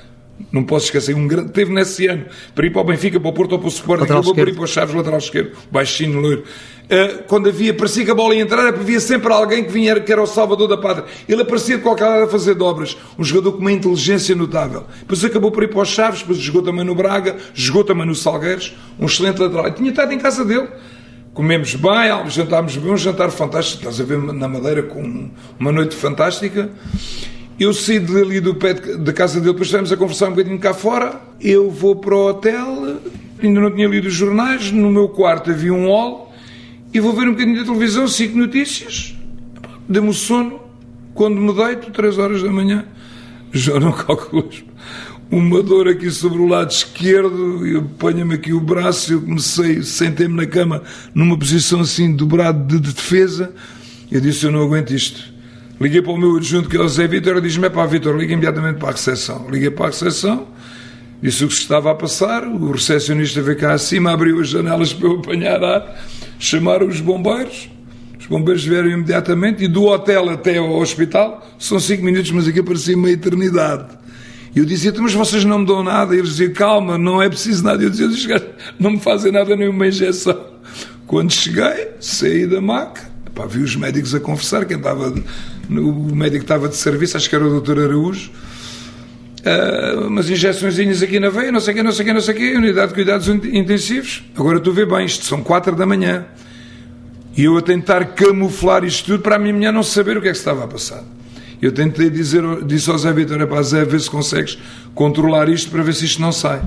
não posso esquecer, um grande, teve nesse ano, para ir para o Benfica, para o Porto ou para o Sporting, eu vou para ir para o Chaves, lateral esquerdo, baixinho, loiro. Uh, quando havia, parecia que a bola ia entrar, havia sempre alguém que vinha, que era o salvador da pátria. Ele aparecia de qualquer lado a fazer dobras. Um jogador com uma inteligência notável. Depois acabou por ir para o Chaves, depois jogou também no Braga, jogou também no Salgueiros, um excelente lateral. E tinha estado em casa dele. Comemos bem, jantámos bem, um jantar fantástico. Estás a ver na Madeira com uma noite fantástica. Eu saí dali do pé da casa dele, depois estivemos a conversar um bocadinho cá fora. Eu vou para o hotel, ainda não tinha lido os jornais, no meu quarto havia um hall, e vou ver um bocadinho da televisão, cinco notícias. Dê-me o sono, quando me deito, três horas da manhã, João, não calculas. Uma dor aqui sobre o lado esquerdo, eu ponho-me aqui o braço, eu comecei, sentei-me na cama numa posição assim, dobrado de, de defesa. Eu disse: Eu não aguento isto. Liguei para o meu adjunto, que é o Zé Vitor, e disse-me: É pá, Vitor, liga imediatamente para a recepção. Liguei para a recepção, disse o que se estava a passar. O recepcionista veio cá acima, abriu as janelas para eu apanhar ar, chamaram os bombeiros. Os bombeiros vieram imediatamente e do hotel até ao hospital são cinco minutos, mas aqui parecia uma eternidade. E eu dizia, mas vocês não me dão nada. E eles diziam, calma, não é preciso nada. Eu dizia, não me fazem nada, nenhuma injeção. Quando cheguei, saí da maca, pá, vi os médicos a conversar, quem estava, o médico estava de serviço, acho que era o doutor Araújo, uh, umas injeçõezinhas aqui na veia, não sei o quê, não sei o quê, não sei o quê, unidade de cuidados intensivos. Agora tu vê bem, isto são quatro da manhã. E eu a tentar camuflar isto tudo para a minha mulher não saber o que é que estava a passar. Eu tentei dizer, disse ao Zé Vitor, é para Zé, ver se consegues controlar isto para ver se isto não sai.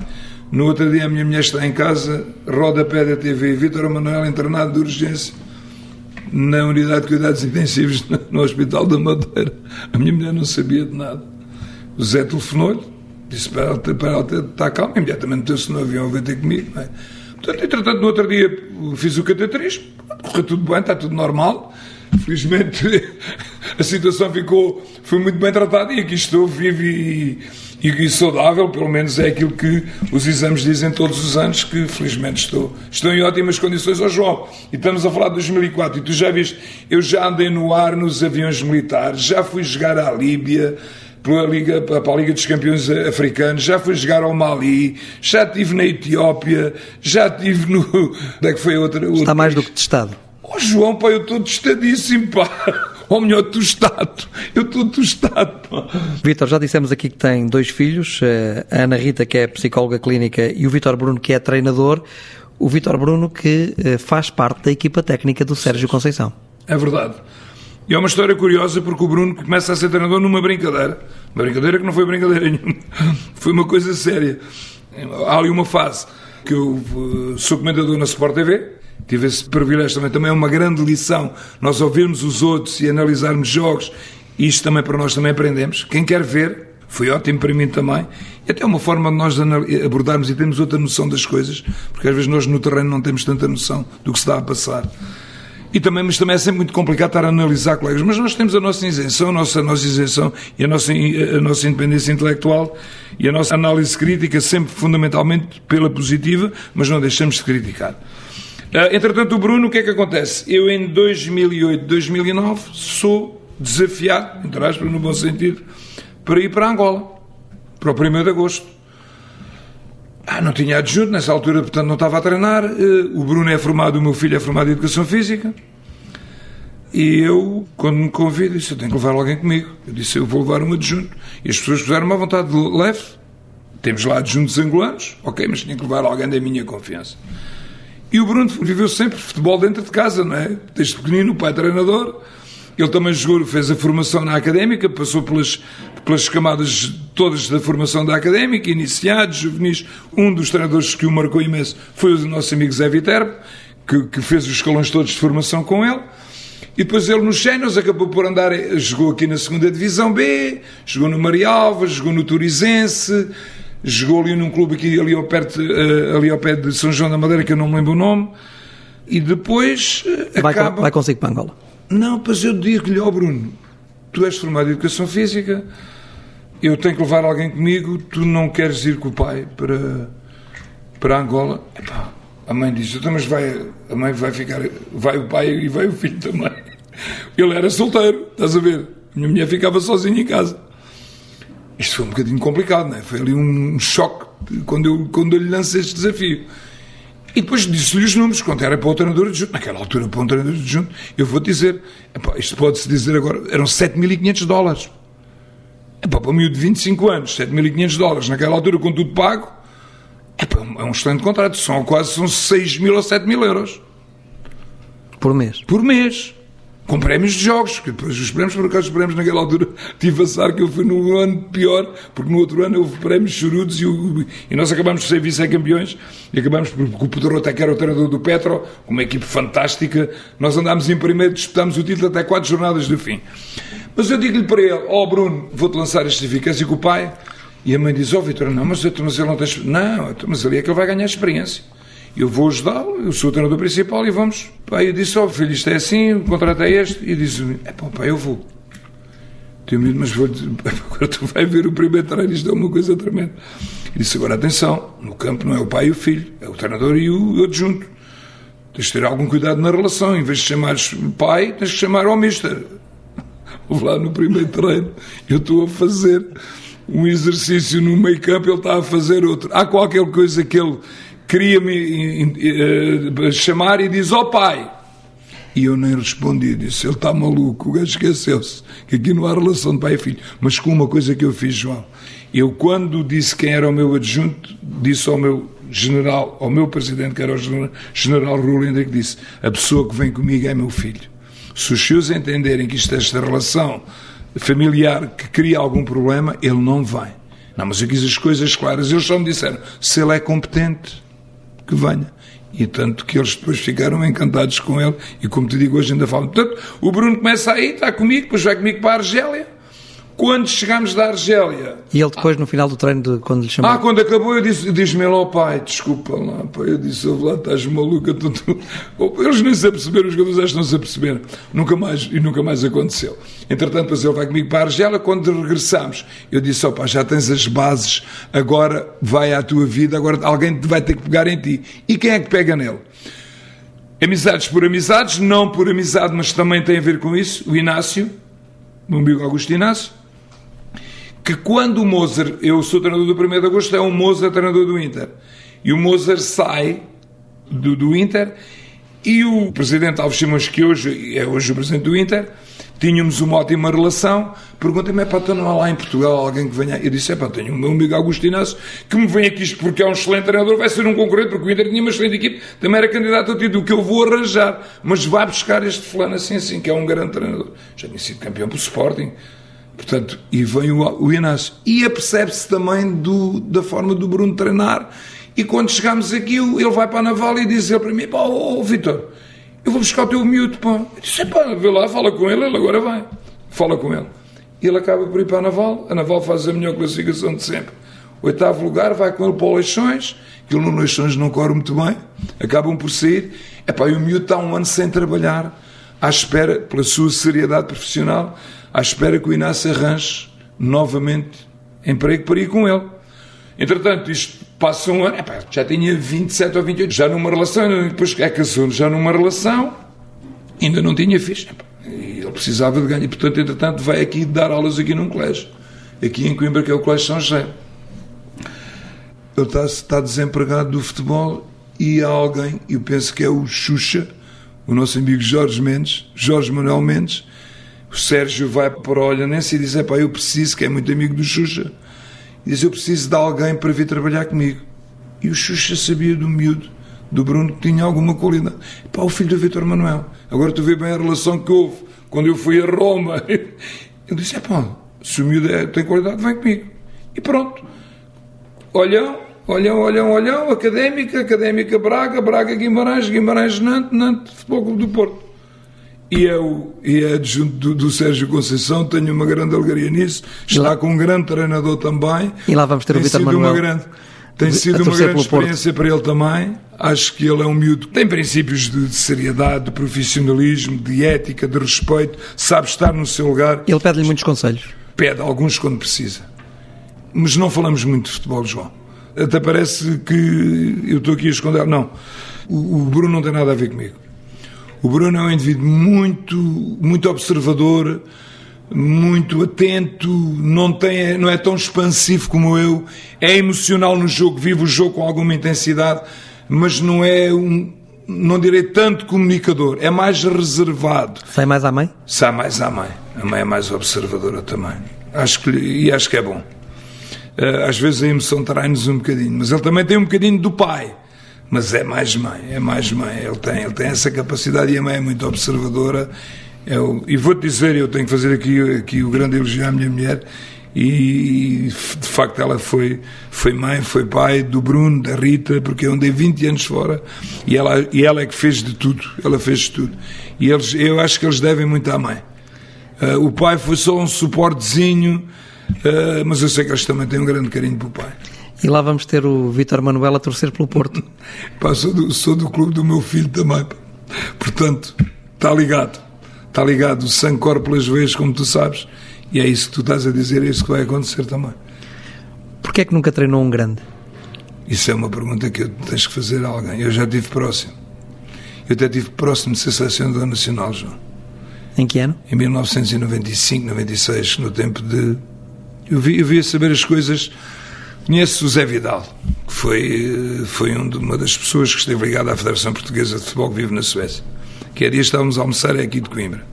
No outro dia a minha mulher está em casa, roda pé da TV, Vitor Manuel internado de urgência na unidade de cuidados intensivos no Hospital da Madeira. A minha mulher não sabia de nada. O Zé telefonou-lhe, disse para ela, para ela estar calma, imediatamente meteu-se no avião a ter comigo. Não é? Portanto, entretanto, no outro dia fiz o cateterismo, correu tudo bem, está tudo normal. Felizmente a situação ficou, foi muito bem tratada e aqui estou vivo e, e, e, saudável, pelo menos é aquilo que os exames dizem todos os anos, que felizmente estou, estou em ótimas condições. Ó oh, João, e estamos a falar de 2004 e tu já viste, eu já andei no ar nos aviões militares, já fui jogar à Líbia, pela Liga, para a Liga dos Campeões Africanos, já fui jogar ao Mali, já estive na Etiópia, já estive no. Onde é que foi outra? Está mais do que testado. Oh, João, pá, eu estou testadíssimo, pá. Ou melhor, tostado. Eu estou tostado. Vitor, já dissemos aqui que tem dois filhos, eh, a Ana Rita, que é psicóloga clínica, e o Vitor Bruno, que é treinador. O Vitor Bruno, que eh, faz parte da equipa técnica do Sérgio Conceição. É verdade. E é uma história curiosa porque o Bruno começa a ser treinador numa brincadeira. Uma brincadeira que não foi brincadeira nenhuma. Foi uma coisa séria. Há ali uma fase que eu eh, sou comentador na Sport TV. Tive esse privilégio também. Também é uma grande lição nós ouvirmos os outros e analisarmos jogos. Isto também para nós também aprendemos. Quem quer ver, foi ótimo para mim também. E até uma forma de nós abordarmos e termos outra noção das coisas, porque às vezes nós no terreno não temos tanta noção do que se está a passar. E também, mas também é sempre muito complicado estar a analisar colegas. Mas nós temos a nossa isenção, a nossa, a nossa isenção e a nossa, a nossa independência intelectual e a nossa análise crítica sempre fundamentalmente pela positiva, mas não deixamos de criticar. Uh, entretanto, o Bruno, o que é que acontece? Eu em 2008, 2009 sou desafiado, entre aspas, no bom sentido, para ir para Angola, para o 1 de agosto. Ah, não tinha adjunto nessa altura, portanto não estava a treinar. Eh, o Bruno é formado, o meu filho é formado em Educação Física. E eu, quando me convido, disse: Eu tenho que levar alguém comigo. Eu disse: Eu vou levar um adjunto. E as pessoas puseram uma vontade de leve. Temos lá adjuntos angolanos, ok, mas tinha que levar alguém da minha confiança. E o Bruno viveu sempre futebol dentro de casa, não é? Desde pequenino, o pai treinador. Ele também jogou, fez a formação na académica, passou pelas, pelas camadas todas da formação da académica, iniciados, juvenis. Um dos treinadores que o marcou imenso foi o nosso amigo Zé Viterbo, que, que fez os escalões todos de formação com ele. E depois ele nos Sénios acabou por andar, jogou aqui na segunda Divisão B, jogou no Marialva, jogou no Turizense, jogou ali num clube aqui ali ao, perto, uh, ali ao pé de São João da Madeira, que eu não me lembro o nome. E depois uh, vai, acaba... Vai consigo para Angola? Não, pois eu digo-lhe, ó oh Bruno, tu és formado em Educação Física, eu tenho que levar alguém comigo, tu não queres ir com o pai para, para Angola? Epá, a mãe disse, então, mas vai, a mãe vai ficar, vai o pai e vai o filho também. Ele era solteiro, estás a ver? A minha mulher ficava sozinha em casa. Isto foi um bocadinho complicado, não é? Foi ali um choque quando eu, quando eu lhe lancei este desafio. E depois disse-lhe os números, quanto era para o treinador adjunto. Naquela altura, para um treinador adjunto, eu vou dizer, epá, isto pode-se dizer agora, eram 7.500 dólares. Epá, para um miúdo de 25 anos, 7.500 dólares, naquela altura com tudo pago, epá, é um excelente contrato. São quase são 6 mil ou 7 mil euros. Por mês? Por mês. Com prémios de jogos, que depois os prémios, por acaso, os prémios naquela altura tive a azar que eu fui no ano pior, porque no outro ano houve prémios chorudos e, e nós acabámos de ser vice-campeões e acabámos porque o Pedro até que era o treinador do Petro, uma equipe fantástica, nós andámos em primeiro, disputámos o título até quatro jornadas do fim. Mas eu digo-lhe para ele: Ó oh, Bruno, vou-te lançar esta eficácia com o pai. E a mãe diz: Ó oh, Vitor, não, mas, mas ele não tem. Não, mas ali é que ele vai ganhar experiência. Eu vou ajudá-lo, eu sou o treinador principal e vamos. Pai, eu disse: Ó oh, filho, isto é assim, o contrato é este. E disse: É pá, pai, eu vou. Tenho medo, mas vou agora tu vai ver o primeiro treino, isto é uma coisa tremenda. E disse: Agora atenção, no campo não é o pai e o filho, é o treinador e o adjunto. Tens de ter algum cuidado na relação, em vez de chamares pai, tens de chamar ao mister. Lá no primeiro treino, eu estou a fazer um exercício no meio campo, ele está a fazer outro. Há qualquer coisa que ele queria me uh, chamar e diz: Ó oh, pai. E eu nem respondi, disse: Ele está maluco, o gajo esqueceu-se, que aqui não há relação de pai e filho. Mas com uma coisa que eu fiz, João, eu quando disse quem era o meu adjunto, disse ao meu general, ao meu presidente, que era o general, general Rulinder, que disse: A pessoa que vem comigo é meu filho. Se os seus entenderem que isto é esta relação familiar que cria algum problema, ele não vem. Não, mas eu quis as coisas claras. Eles só me disseram: se ele é competente, que venha. E tanto que eles depois ficaram encantados com ele. E como te digo, hoje ainda falam. Portanto, o Bruno começa aí, está comigo, depois vai comigo para a Argélia quando chegámos da Argélia. E ele depois, no final do treino, de, quando lhe chamou? Ah, quando acabou, eu disse, diz-me ele, oh pai, desculpa lá, pai. Eu disse, oh, lá, estás maluca. Tu, tu. Eles nem se aperceberam, os jogadores não se aperceberam. Nunca mais, e nunca mais aconteceu. Entretanto, depois ele vai comigo para a Argélia. Quando regressamos, eu disse, oh pai, já tens as bases, agora vai à tua vida, agora alguém vai ter que pegar em ti. E quem é que pega nele? Amizades por amizades, não por amizade, mas também tem a ver com isso. O Inácio, meu amigo Augusto Inácio, que quando o Mozart, eu sou treinador do 1 de agosto, é o Mozart treinador do Inter. E o Mozart sai do, do Inter e o presidente Alves Simões, que hoje é hoje o presidente do Inter, tínhamos uma ótima relação. Pergunta-me, é para tu não há lá em Portugal alguém que venha? Eu disse, é para tenho o meu amigo Augusto Inácio que me vem aqui porque é um excelente treinador, vai ser um concorrente, porque o Inter tinha uma excelente equipe, também era candidato a título, que eu vou arranjar, mas vai buscar este fulano assim, assim, que é um grande treinador. Já tinha sido campeão pelo Sporting, Portanto, e vem o, o Inácio. E apercebe-se também do, da forma do Bruno treinar. E quando chegamos aqui, ele vai para a Naval e diz ele para mim: pá, Vitor, eu vou buscar o teu miúdo, pá. Eu disse: pá, vê lá, fala com ele, ele agora vai. Fala com ele. E ele acaba por ir para a Naval. A Naval faz a melhor classificação de sempre. Oitavo lugar, vai com ele para o Leixões. Aquilo no Leixões não corre muito bem. Acabam por sair. Epá, e o miúdo está um ano sem trabalhar, à espera, pela sua seriedade profissional, à espera que o Inácio arranje novamente emprego para ir com ele. Entretanto, isto passa um ano, já tinha 27 ou 28, já numa relação, depois é casou já numa relação, ainda não tinha e ele precisava de ganhar, e portanto, entretanto, vai aqui dar aulas aqui num colégio, aqui em Coimbra, que é o Colégio São José. Ele está, está desempregado do futebol e há alguém, eu penso que é o Xuxa, o nosso amigo Jorge Mendes, Jorge Manuel Mendes, o Sérgio vai para o Olhanense e diz: Pá, eu preciso, que é muito amigo do Xuxa, diz: Eu preciso de alguém para vir trabalhar comigo. E o Xuxa sabia do miúdo, do Bruno, que tinha alguma qualidade. Pá, o filho do Vitor Manuel. Agora tu vê bem a relação que houve quando eu fui a Roma. Eu disse: É pá, se o miúdo é, tem qualidade, vem comigo. E pronto. Olhão, olhão, olhão, olhão, académica, académica Braga, Braga Guimarães, Guimarães Nantes, Nantes, Futebol Clube do Porto e é, o, e é adjunto do, do, Sérgio Conceição, tenho uma grande alegria nisso, está com um grande treinador também. E lá vamos ter o Vitor Manuel. Grande, tem sido uma grande experiência para ele também. Acho que ele é um miúdo tem princípios de, de, seriedade, de profissionalismo, de ética, de respeito, sabe estar no seu lugar. Ele pede-lhe muitos conselhos. Pede alguns quando precisa. Mas não falamos muito de futebol, João. Até parece que eu estou aqui a esconder. Não, o, o Bruno não tem nada a ver comigo. O Bruno é um indivíduo muito, muito observador, muito atento, não, tem, não é tão expansivo como eu, é emocional no jogo, vive o jogo com alguma intensidade, mas não é um, não direi tanto comunicador, é mais reservado. Sai mais à mãe? Sai mais à mãe. A mãe é mais observadora também. Acho que, e acho que é bom. Eh, às vezes a emoção trai-nos um bocadinho, mas ele também tem um bocadinho do pai mas é mais mãe, é mais mãe. Ele tem, ele tem essa capacidade e a mãe é muito observadora. Eu, e vou-te dizer, eu tenho que fazer aqui, aqui o grande elogio à minha mulher, e de facto ela foi, foi mãe, foi pai do Bruno, da Rita, porque eu andei 20 anos fora e ela, e ela é que fez de tudo, ela fez de tudo. E eles, eu acho que eles devem muito à mãe. Uh, o pai foi só um suportezinho, uh, mas eu sei que eles também têm um grande carinho pelo pai. E lá vamos ter o Vítor Manuel a torcer pelo Porto. pá, sou, do, sou do clube do meu filho também. Portanto, está ligado. Está ligado. O sangue corre pelas veias, como tu sabes. E é isso que tu estás a dizer, é isso que vai acontecer também. Porquê é que nunca treinou um grande? Isso é uma pergunta que eu tens que fazer a alguém. Eu já estive próximo. Eu até estive próximo de ser selecionador nacional, João. Em que ano? Em 1995, 96, no tempo de. Eu vi, eu vi a saber as coisas Conheço o Zé Vidal, que foi, foi um uma das pessoas que esteve ligada à Federação Portuguesa de Futebol que vive na Suécia. Que é dia estávamos a almoçar aqui de Coimbra.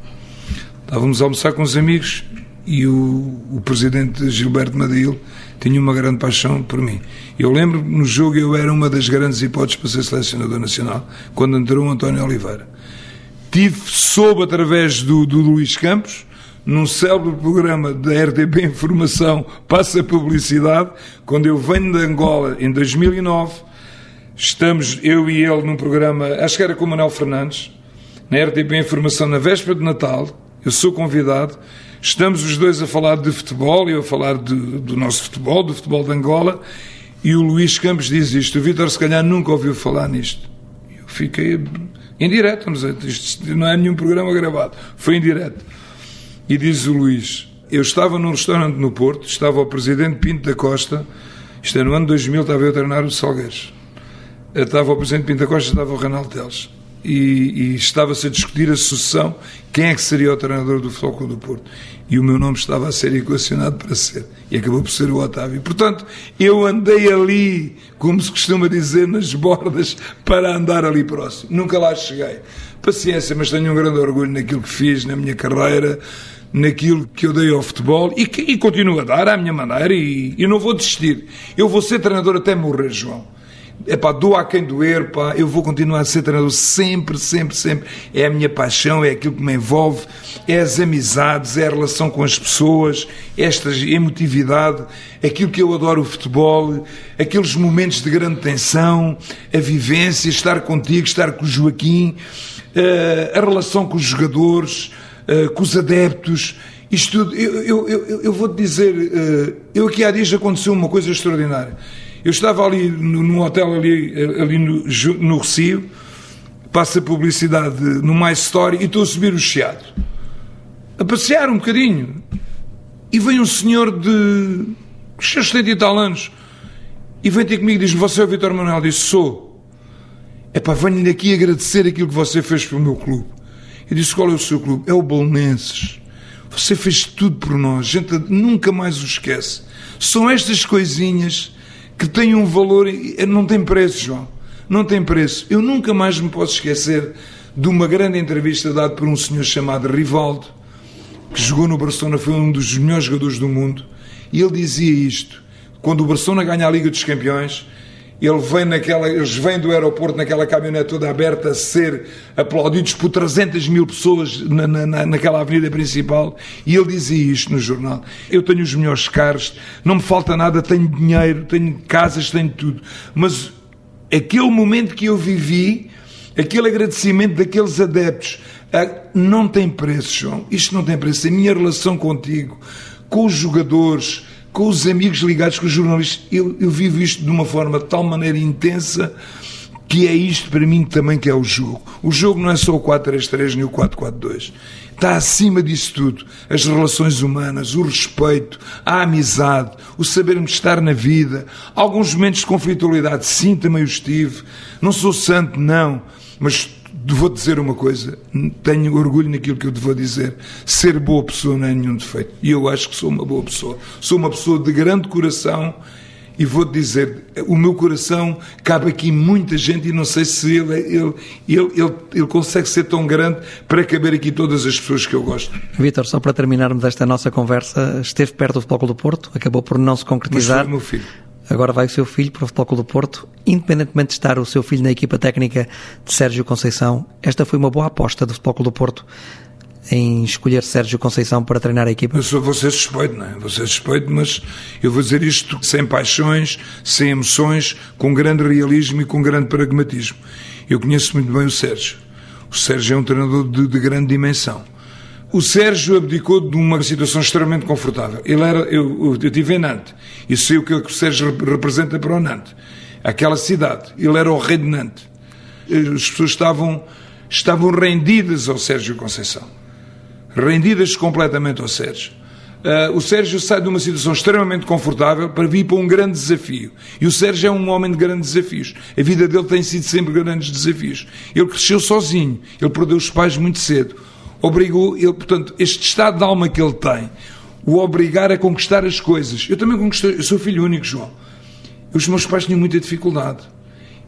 Estávamos a almoçar com os amigos e o, o presidente Gilberto Madil tinha uma grande paixão por mim. Eu lembro no jogo eu era uma das grandes hipóteses para ser selecionador nacional, quando entrou o António Oliveira. Tive, soube através do, do Luís Campos, num célebre programa da RTP Informação Passa Publicidade, quando eu venho de Angola em 2009, estamos eu e ele num programa, acho que era com o Manuel Fernandes, na RTP Informação na véspera de Natal, eu sou convidado, estamos os dois a falar de futebol, eu a falar de, do nosso futebol, do futebol de Angola, e o Luís Campos diz isto, o Vítor se calhar nunca ouviu falar nisto. Eu fiquei em direto, não é nenhum programa gravado, foi em direto. E diz o Luís: Eu estava num restaurante no Porto, estava o presidente Pinto da Costa, isto é no ano 2000, estava eu a treinar o Salgueiros. Estava o presidente Pinto da Costa, estava o Reinaldo Teles. E, e estava-se a discutir a sucessão, quem é que seria o treinador do Futebol do Porto. E o meu nome estava a ser equacionado para ser. E acabou por ser o Otávio. Portanto, eu andei ali, como se costuma dizer, nas bordas, para andar ali próximo. Nunca lá cheguei. Paciência, mas tenho um grande orgulho naquilo que fiz na minha carreira naquilo que eu dei ao futebol e, que, e continuo a dar à minha maneira e, e não vou desistir. Eu vou ser treinador até morrer, João. É pá, doa quem doer, pá, eu vou continuar a ser treinador sempre, sempre, sempre. É a minha paixão, é aquilo que me envolve, é as amizades, é a relação com as pessoas, esta emotividade, aquilo que eu adoro o futebol, aqueles momentos de grande tensão, a vivência, estar contigo, estar com o Joaquim, eh, a relação com os jogadores, uh, com os adeptos, isto tudo. Eu, eu, eu, eu vou-te dizer, uh, eu aqui há dias aconteceu uma coisa extraordinária. Eu estava ali no, num hotel ali, eh, ali no, no Recio, passa publicidade no Mais Story e estou a subir o Chiado. A passear um bocadinho. E vem um senhor de seus 70 e tal anos e vem ter comigo e diz: Você é o Vitor Manuel? Disse: Sou. É pá, venho-lhe aqui agradecer aquilo que você fez pelo meu clube. Eu disse: qual é o seu clube? É o Bolonenses. Você fez tudo por nós, a gente nunca mais o esquece. São estas coisinhas que têm um valor, não tem preço, João. Não tem preço. Eu nunca mais me posso esquecer de uma grande entrevista dada por um senhor chamado Rivaldo, que jogou no Barcelona, foi um dos melhores jogadores do mundo, e ele dizia isto: quando o Barcelona ganha a Liga dos Campeões, ele vem naquela, eles vêm do aeroporto naquela caminhonete toda aberta a ser aplaudidos por 300 mil pessoas na, na, naquela avenida principal. E ele dizia isto no jornal. Eu tenho os melhores carros não me falta nada, tenho dinheiro tenho casas, tenho tudo. Mas aquele momento que eu vivi aquele agradecimento daqueles adeptos não tem preço João, isto não tem preço. A minha relação contigo com os jogadores com os amigos ligados, com os jornalistas. Eu, eu vivo isto de uma forma de tal maneira intensa que é isto para mim também que é o jogo. O jogo não é só o 4-3-3 nem o 4-4-2. Está acima disso tudo. As relações humanas, o respeito, a amizade, o sabermos estar na vida. Alguns momentos de conflitualidade, sim, também os tive. Não sou santo, não. Mas vou dizer uma coisa, tenho orgulho naquilo que eu te vou dizer. Ser boa pessoa não é nenhum defeito. E eu acho que sou uma boa pessoa. Sou uma pessoa de grande coração e vou-te dizer, o meu coração cabe aqui muita gente e não sei se ele, ele, ele, ele, ele consegue ser tão grande para caber aqui todas as pessoas que eu gosto. Vítor, só para terminarmos esta nossa conversa, esteve perto do Futebol do Porto, acabou por não se concretizar. Mas foi o meu filho agora vai o seu filho para o Futebol Clube do Porto, independentemente de estar o seu filho na equipa técnica de Sérgio Conceição, esta foi uma boa aposta do Futebol Clube do Porto em escolher Sérgio Conceição para treinar a equipa? Eu sou, ser suspeito, não é? Ser suspeito, mas eu vou dizer isto sem paixões, sem emoções, com grande realismo e com grande pragmatismo. Eu conheço muito bem o Sérgio. O Sérgio é um treinador de, de grande dimensão. O Sérgio abdicou de uma situação extremamente confortável. Ele era, eu, estive em Nantes e sei o que o Sérgio representa para o Nantes. Aquela cidade. Ele era o rei de Nantes. As pessoas estavam, estavam rendidas ao Sérgio Conceição. Rendidas completamente ao Sérgio. Uh, o Sérgio sai de uma situação extremamente confortável para vir para um grande desafio. E o Sérgio é um homem de grandes desafios. A vida dele tem sido sempre grandes desafios. Ele cresceu sozinho. Ele perdeu os pais muito cedo obrigou ele, portanto, este estado de alma que ele tem, o obrigar a conquistar as coisas. Eu também conquistei, eu sou filho único, João. Os meus pais tinham muita dificuldade.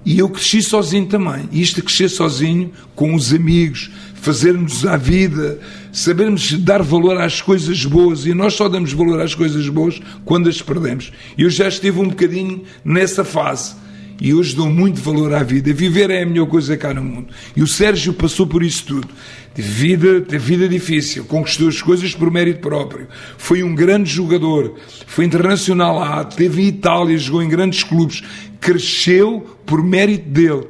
E eu cresci sozinho também. E isto de crescer sozinho, com os amigos, fazermos a vida, sabermos dar valor às coisas boas. E nós só damos valor às coisas boas quando as perdemos. Eu já estive um bocadinho nessa fase. E hoje dou muito valor à vida. Viver é a melhor coisa cá no mundo. E o Sérgio passou por isso tudo. Teve vida, teve vida difícil, conquistou as coisas por mérito próprio. Foi um grande jogador, foi internacional lá, teve em Itália, jogou em grandes clubes, cresceu por mérito dele,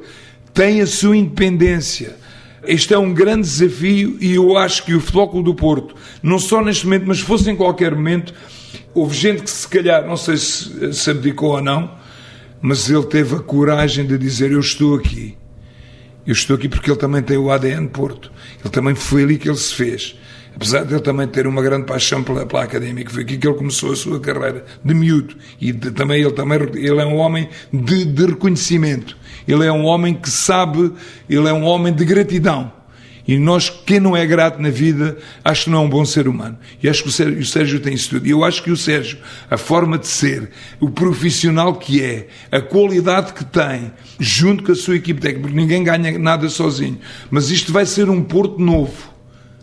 tem a sua independência. Este é um grande desafio e eu acho que o Futebol do Porto, não só neste momento, mas fosse em qualquer momento, houve gente que se calhar, não sei se se abdicou ou não, mas ele teve a coragem de dizer: Eu estou aqui. Eu estou aqui porque ele também tem o ADN Porto. Ele também foi ali que ele se fez. Apesar de ele também ter uma grande paixão pela, pela académica, foi aqui que ele começou a sua carreira de miúdo. E de, também ele também ele é um homem de, de reconhecimento. Ele é um homem que sabe, ele é um homem de gratidão. E nós, quem não é grato na vida, acho que não é um bom ser humano. E acho que o Sérgio, o Sérgio tem isso tudo. E eu acho que o Sérgio, a forma de ser, o profissional que é, a qualidade que tem, junto com a sua equipe técnica, porque ninguém ganha nada sozinho. Mas isto vai ser um Porto novo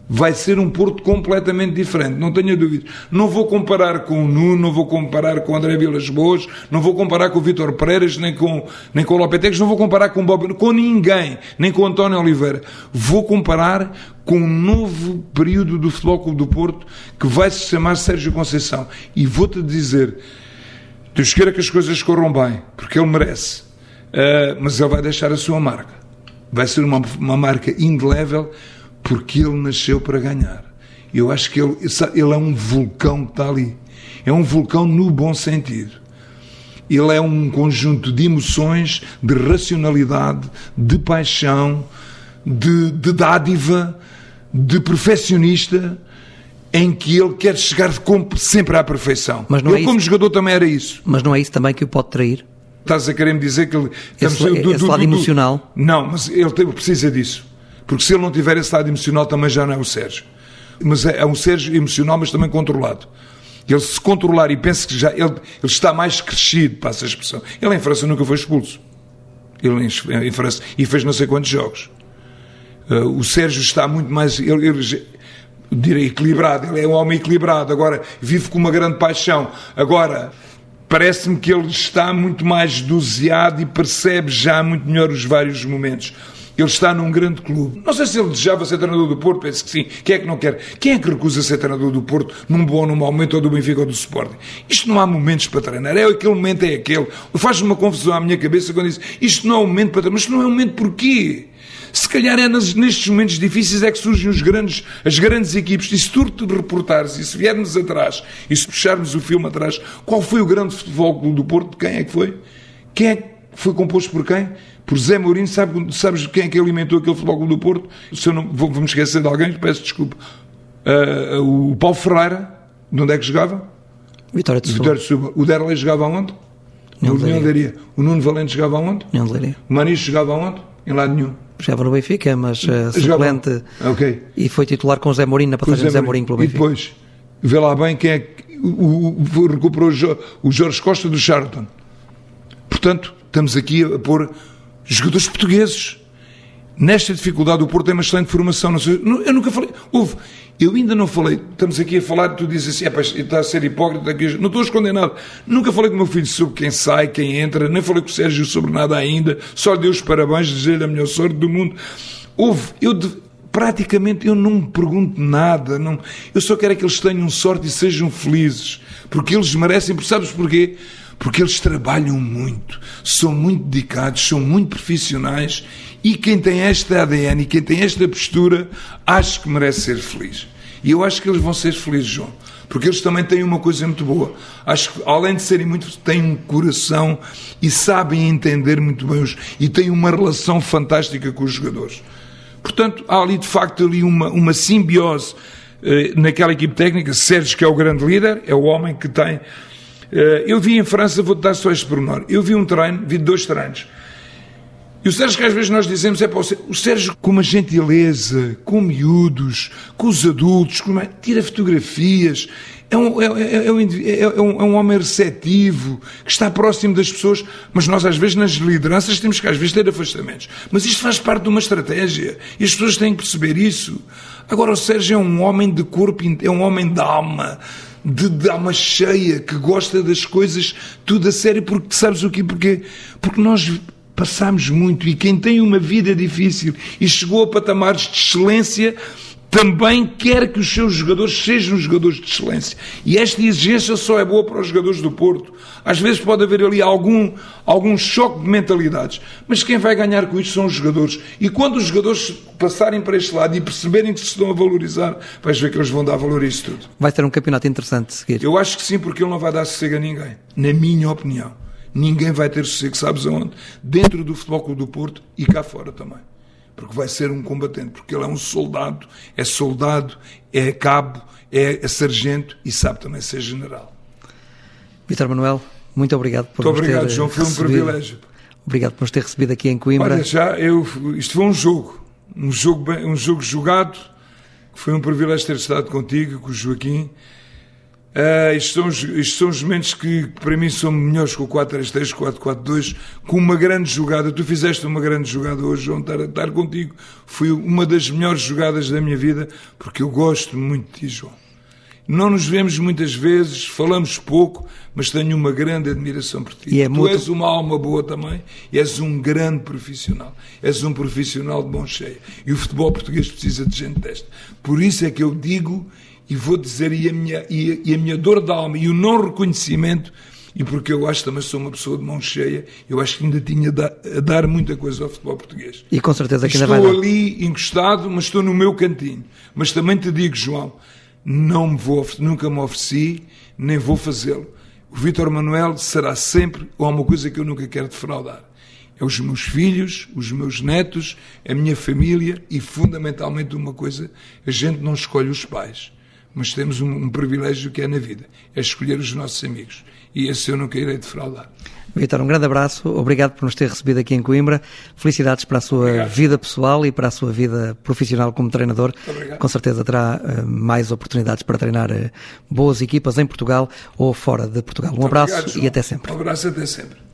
vai ser um Porto completamente diferente, não tenha dúvidas. Não vou comparar com o Nuno, não vou comparar com o André Vilas Boas, não vou comparar com o Vitor Pereiras, nem com, nem com o Lopetegui, não vou comparar com Bob, com ninguém, nem com o António Oliveira. Vou comparar com um novo período do Futebol Clube do Porto que vai se chamar Sérgio Conceição. E vou-te dizer, Deus queira que as coisas corram bem, porque ele merece. Uh, mas ele vai deixar a sua marca. Vai ser uma, uma marca indelével porque ele nasceu para ganhar. Eu acho que ele, ele é um vulcão que está ali. É um vulcão no bom sentido. Ele é um conjunto de emoções, de racionalidade, de paixão, de, de dádiva, de perfeccionista, em que ele quer chegar sempre à perfeição. Mas não ele, é como jogador, também era isso. Mas não é isso também que o pode trair? Estás a querer me dizer que ele. Esse, do, do, esse lado do, emocional? Não, mas ele precisa disso. Porque se ele não tiver esse lado emocional, também já não é o Sérgio. Mas é, é um Sérgio emocional, mas também controlado. Ele se controlar e pensa que já ele, ele está mais crescido, passa a expressão. Ele em França nunca foi expulso. Ele em, em França e fez não sei quantos jogos. Uh, o Sérgio está muito mais. Ele, ele, direi equilibrado, ele é um homem equilibrado, agora vive com uma grande paixão. Agora, parece-me que ele está muito mais doseado e percebe já muito melhor os vários momentos. Ele está num grande clube. Não sei se ele desejava ser treinador do Porto, penso que sim. Quem é que não quer? Quem é que recusa ser treinador do Porto num bom ou num mau momento, ou do Benfica ou do Sporting? Isto não há momentos para treinar. É aquele momento, é aquele. Faz uma confusão à minha cabeça quando diz isto não é um momento para treinar. Mas isto não é um momento porquê? Se calhar é nestes momentos difíceis é que surgem os grandes, as grandes equipes. E se tu te reportares, e se viermos atrás, e se puxarmos o filme atrás, qual foi o grande futebol do Porto? Quem é que foi? Quem é que foi composto por quem? Por Zé Mourinho, sabe, sabes quem é que alimentou aquele futebol do Porto? Se eu não vou, vou me esquecer de alguém, peço desculpa. Uh, o Paulo Ferreira, de onde é que jogava? Vitória de Vitória de Suba. O Derlei jogava onde? No União Leiria. O Nuno Valente jogava onde? União Leiria. O Maniche jogava onde? Em lado nenhum. Jogava no Benfica, mas uh, suplente. Ok. E foi titular com o Zé Mourinho na passagem de Zé Mourinho pelo Benfica. E depois, vê lá bem quem é que o, o, recuperou o Jorge Costa do Charlton. Portanto, estamos aqui a pôr jogadores portugueses. Nesta dificuldade, o Porto tem uma excelente formação. Eu nunca falei. Houve. Eu ainda não falei. Estamos aqui a falar, tu dizes assim, é, está a ser hipócrita. Aqui, não estou a esconder nada. Nunca falei com o meu filho sobre quem sai, quem entra, nem falei com o Sérgio sobre nada ainda. Só dei os parabéns, dizer-lhe a melhor sorte do mundo. Houve. Eu praticamente eu não me pergunto nada. Não, eu só quero é que eles tenham sorte e sejam felizes. Porque eles merecem, porque sabes porquê? Porque eles trabalham muito, são muito dedicados, são muito profissionais e quem tem esta ADN e quem tem esta postura, acho que merece ser feliz. E eu acho que eles vão ser felizes, João. Porque eles também têm uma coisa muito boa. Acho que, além de serem muito. têm um coração e sabem entender muito bem os. e têm uma relação fantástica com os jogadores. Portanto, há ali de facto ali uma, uma simbiose eh, naquela equipe técnica. Sérgio, que é o grande líder, é o homem que tem. Eh, eu vi em França, vou-te dar só este pormenor. Eu vi um treino, vi dois treinos. E o Sérgio, que às vezes nós dizemos, é para o Sérgio, com uma gentileza, com miúdos, com os adultos, com uma, tira fotografias, é um, é, é, é, um, é, um, é um homem receptivo, que está próximo das pessoas, mas nós às vezes nas lideranças temos que às vezes ter afastamentos. Mas isto faz parte de uma estratégia e as pessoas têm que perceber isso. Agora o Sérgio é um homem de corpo, é um homem de alma, de, alma cheia, que gosta das coisas tudo a sério, porque sabes o quê? Porque, porque nós passamos muito e quem tem uma vida difícil e chegou a patamares de excelência também quer que os seus jogadores sejam jogadores de excelência. E esta exigência só é boa para os jogadores do Porto. Às vezes pode haver ali algum, algum choque de mentalidades, mas quem vai ganhar com isto são os jogadores. E quando os jogadores passarem para este lado e perceberem que se estão a valorizar, vais ver que eles vão dar valor a isso tudo. Vai ter um campeonato interessante de seguir. Eu acho que sim, porque ele não vai dar sossego a ninguém. Na minha opinião. Ninguém vai ter sossego, sabes aonde? Dentro do Futebol Clube do Porto e cá fora também porque vai ser um combatente, porque ele é um soldado, é soldado, é cabo, é sargento e sabe também ser general. Vitor Manuel, muito obrigado por muito nos obrigado, ter João, foi um privilégio. Obrigado por nos ter recebido aqui em Coimbra. Olha, já eu, isto foi um jogo, um jogo, um jogo jogado, foi um privilégio ter estado contigo, com o Joaquim. Uh, isto, são, isto são os momentos que para mim são melhores que o 4-3-3, 4-4-2, com uma grande jogada. Tu fizeste uma grande jogada hoje, João, estar, estar contigo. Foi uma das melhores jogadas da minha vida, porque eu gosto muito de ti, João. Não nos vemos muitas vezes, falamos pouco, mas tenho uma grande admiração por ti. E é tu muito... és uma alma boa também, e és um grande profissional. És um profissional de mão cheia. E o futebol português precisa de gente desta. Por isso é que eu digo e vou dizer, e a minha, e a, e a minha dor da alma e o não reconhecimento, e porque eu acho que também sou uma pessoa de mão cheia, eu acho que ainda tinha a dar muita coisa ao futebol português. E com certeza que ainda vai Estou ali encostado, mas estou no meu cantinho. Mas também te digo, João, não me vou, nunca me ofereci, nem vou fazê-lo. O Vítor Manuel será sempre uma coisa que eu nunca quero defraudar. É os meus filhos, os meus netos, a minha família e, fundamentalmente, uma coisa: a gente não escolhe os pais mas temos um, um, privilégio que é na vida, é escolher os nossos amigos. E esse eu nunca irei defraudar. Vitor, um grande abraço, obrigado por nos ter recebido aqui em Coimbra. Felicidades para a sua obrigado. vida pessoal e para a sua vida profissional como treinador. Obrigado. Com certeza terá uh, mais oportunidades para treinar uh, boas equipas em Portugal ou fora de Portugal. Um Muito abraço obrigado, e até sempre. Um abraço até sempre.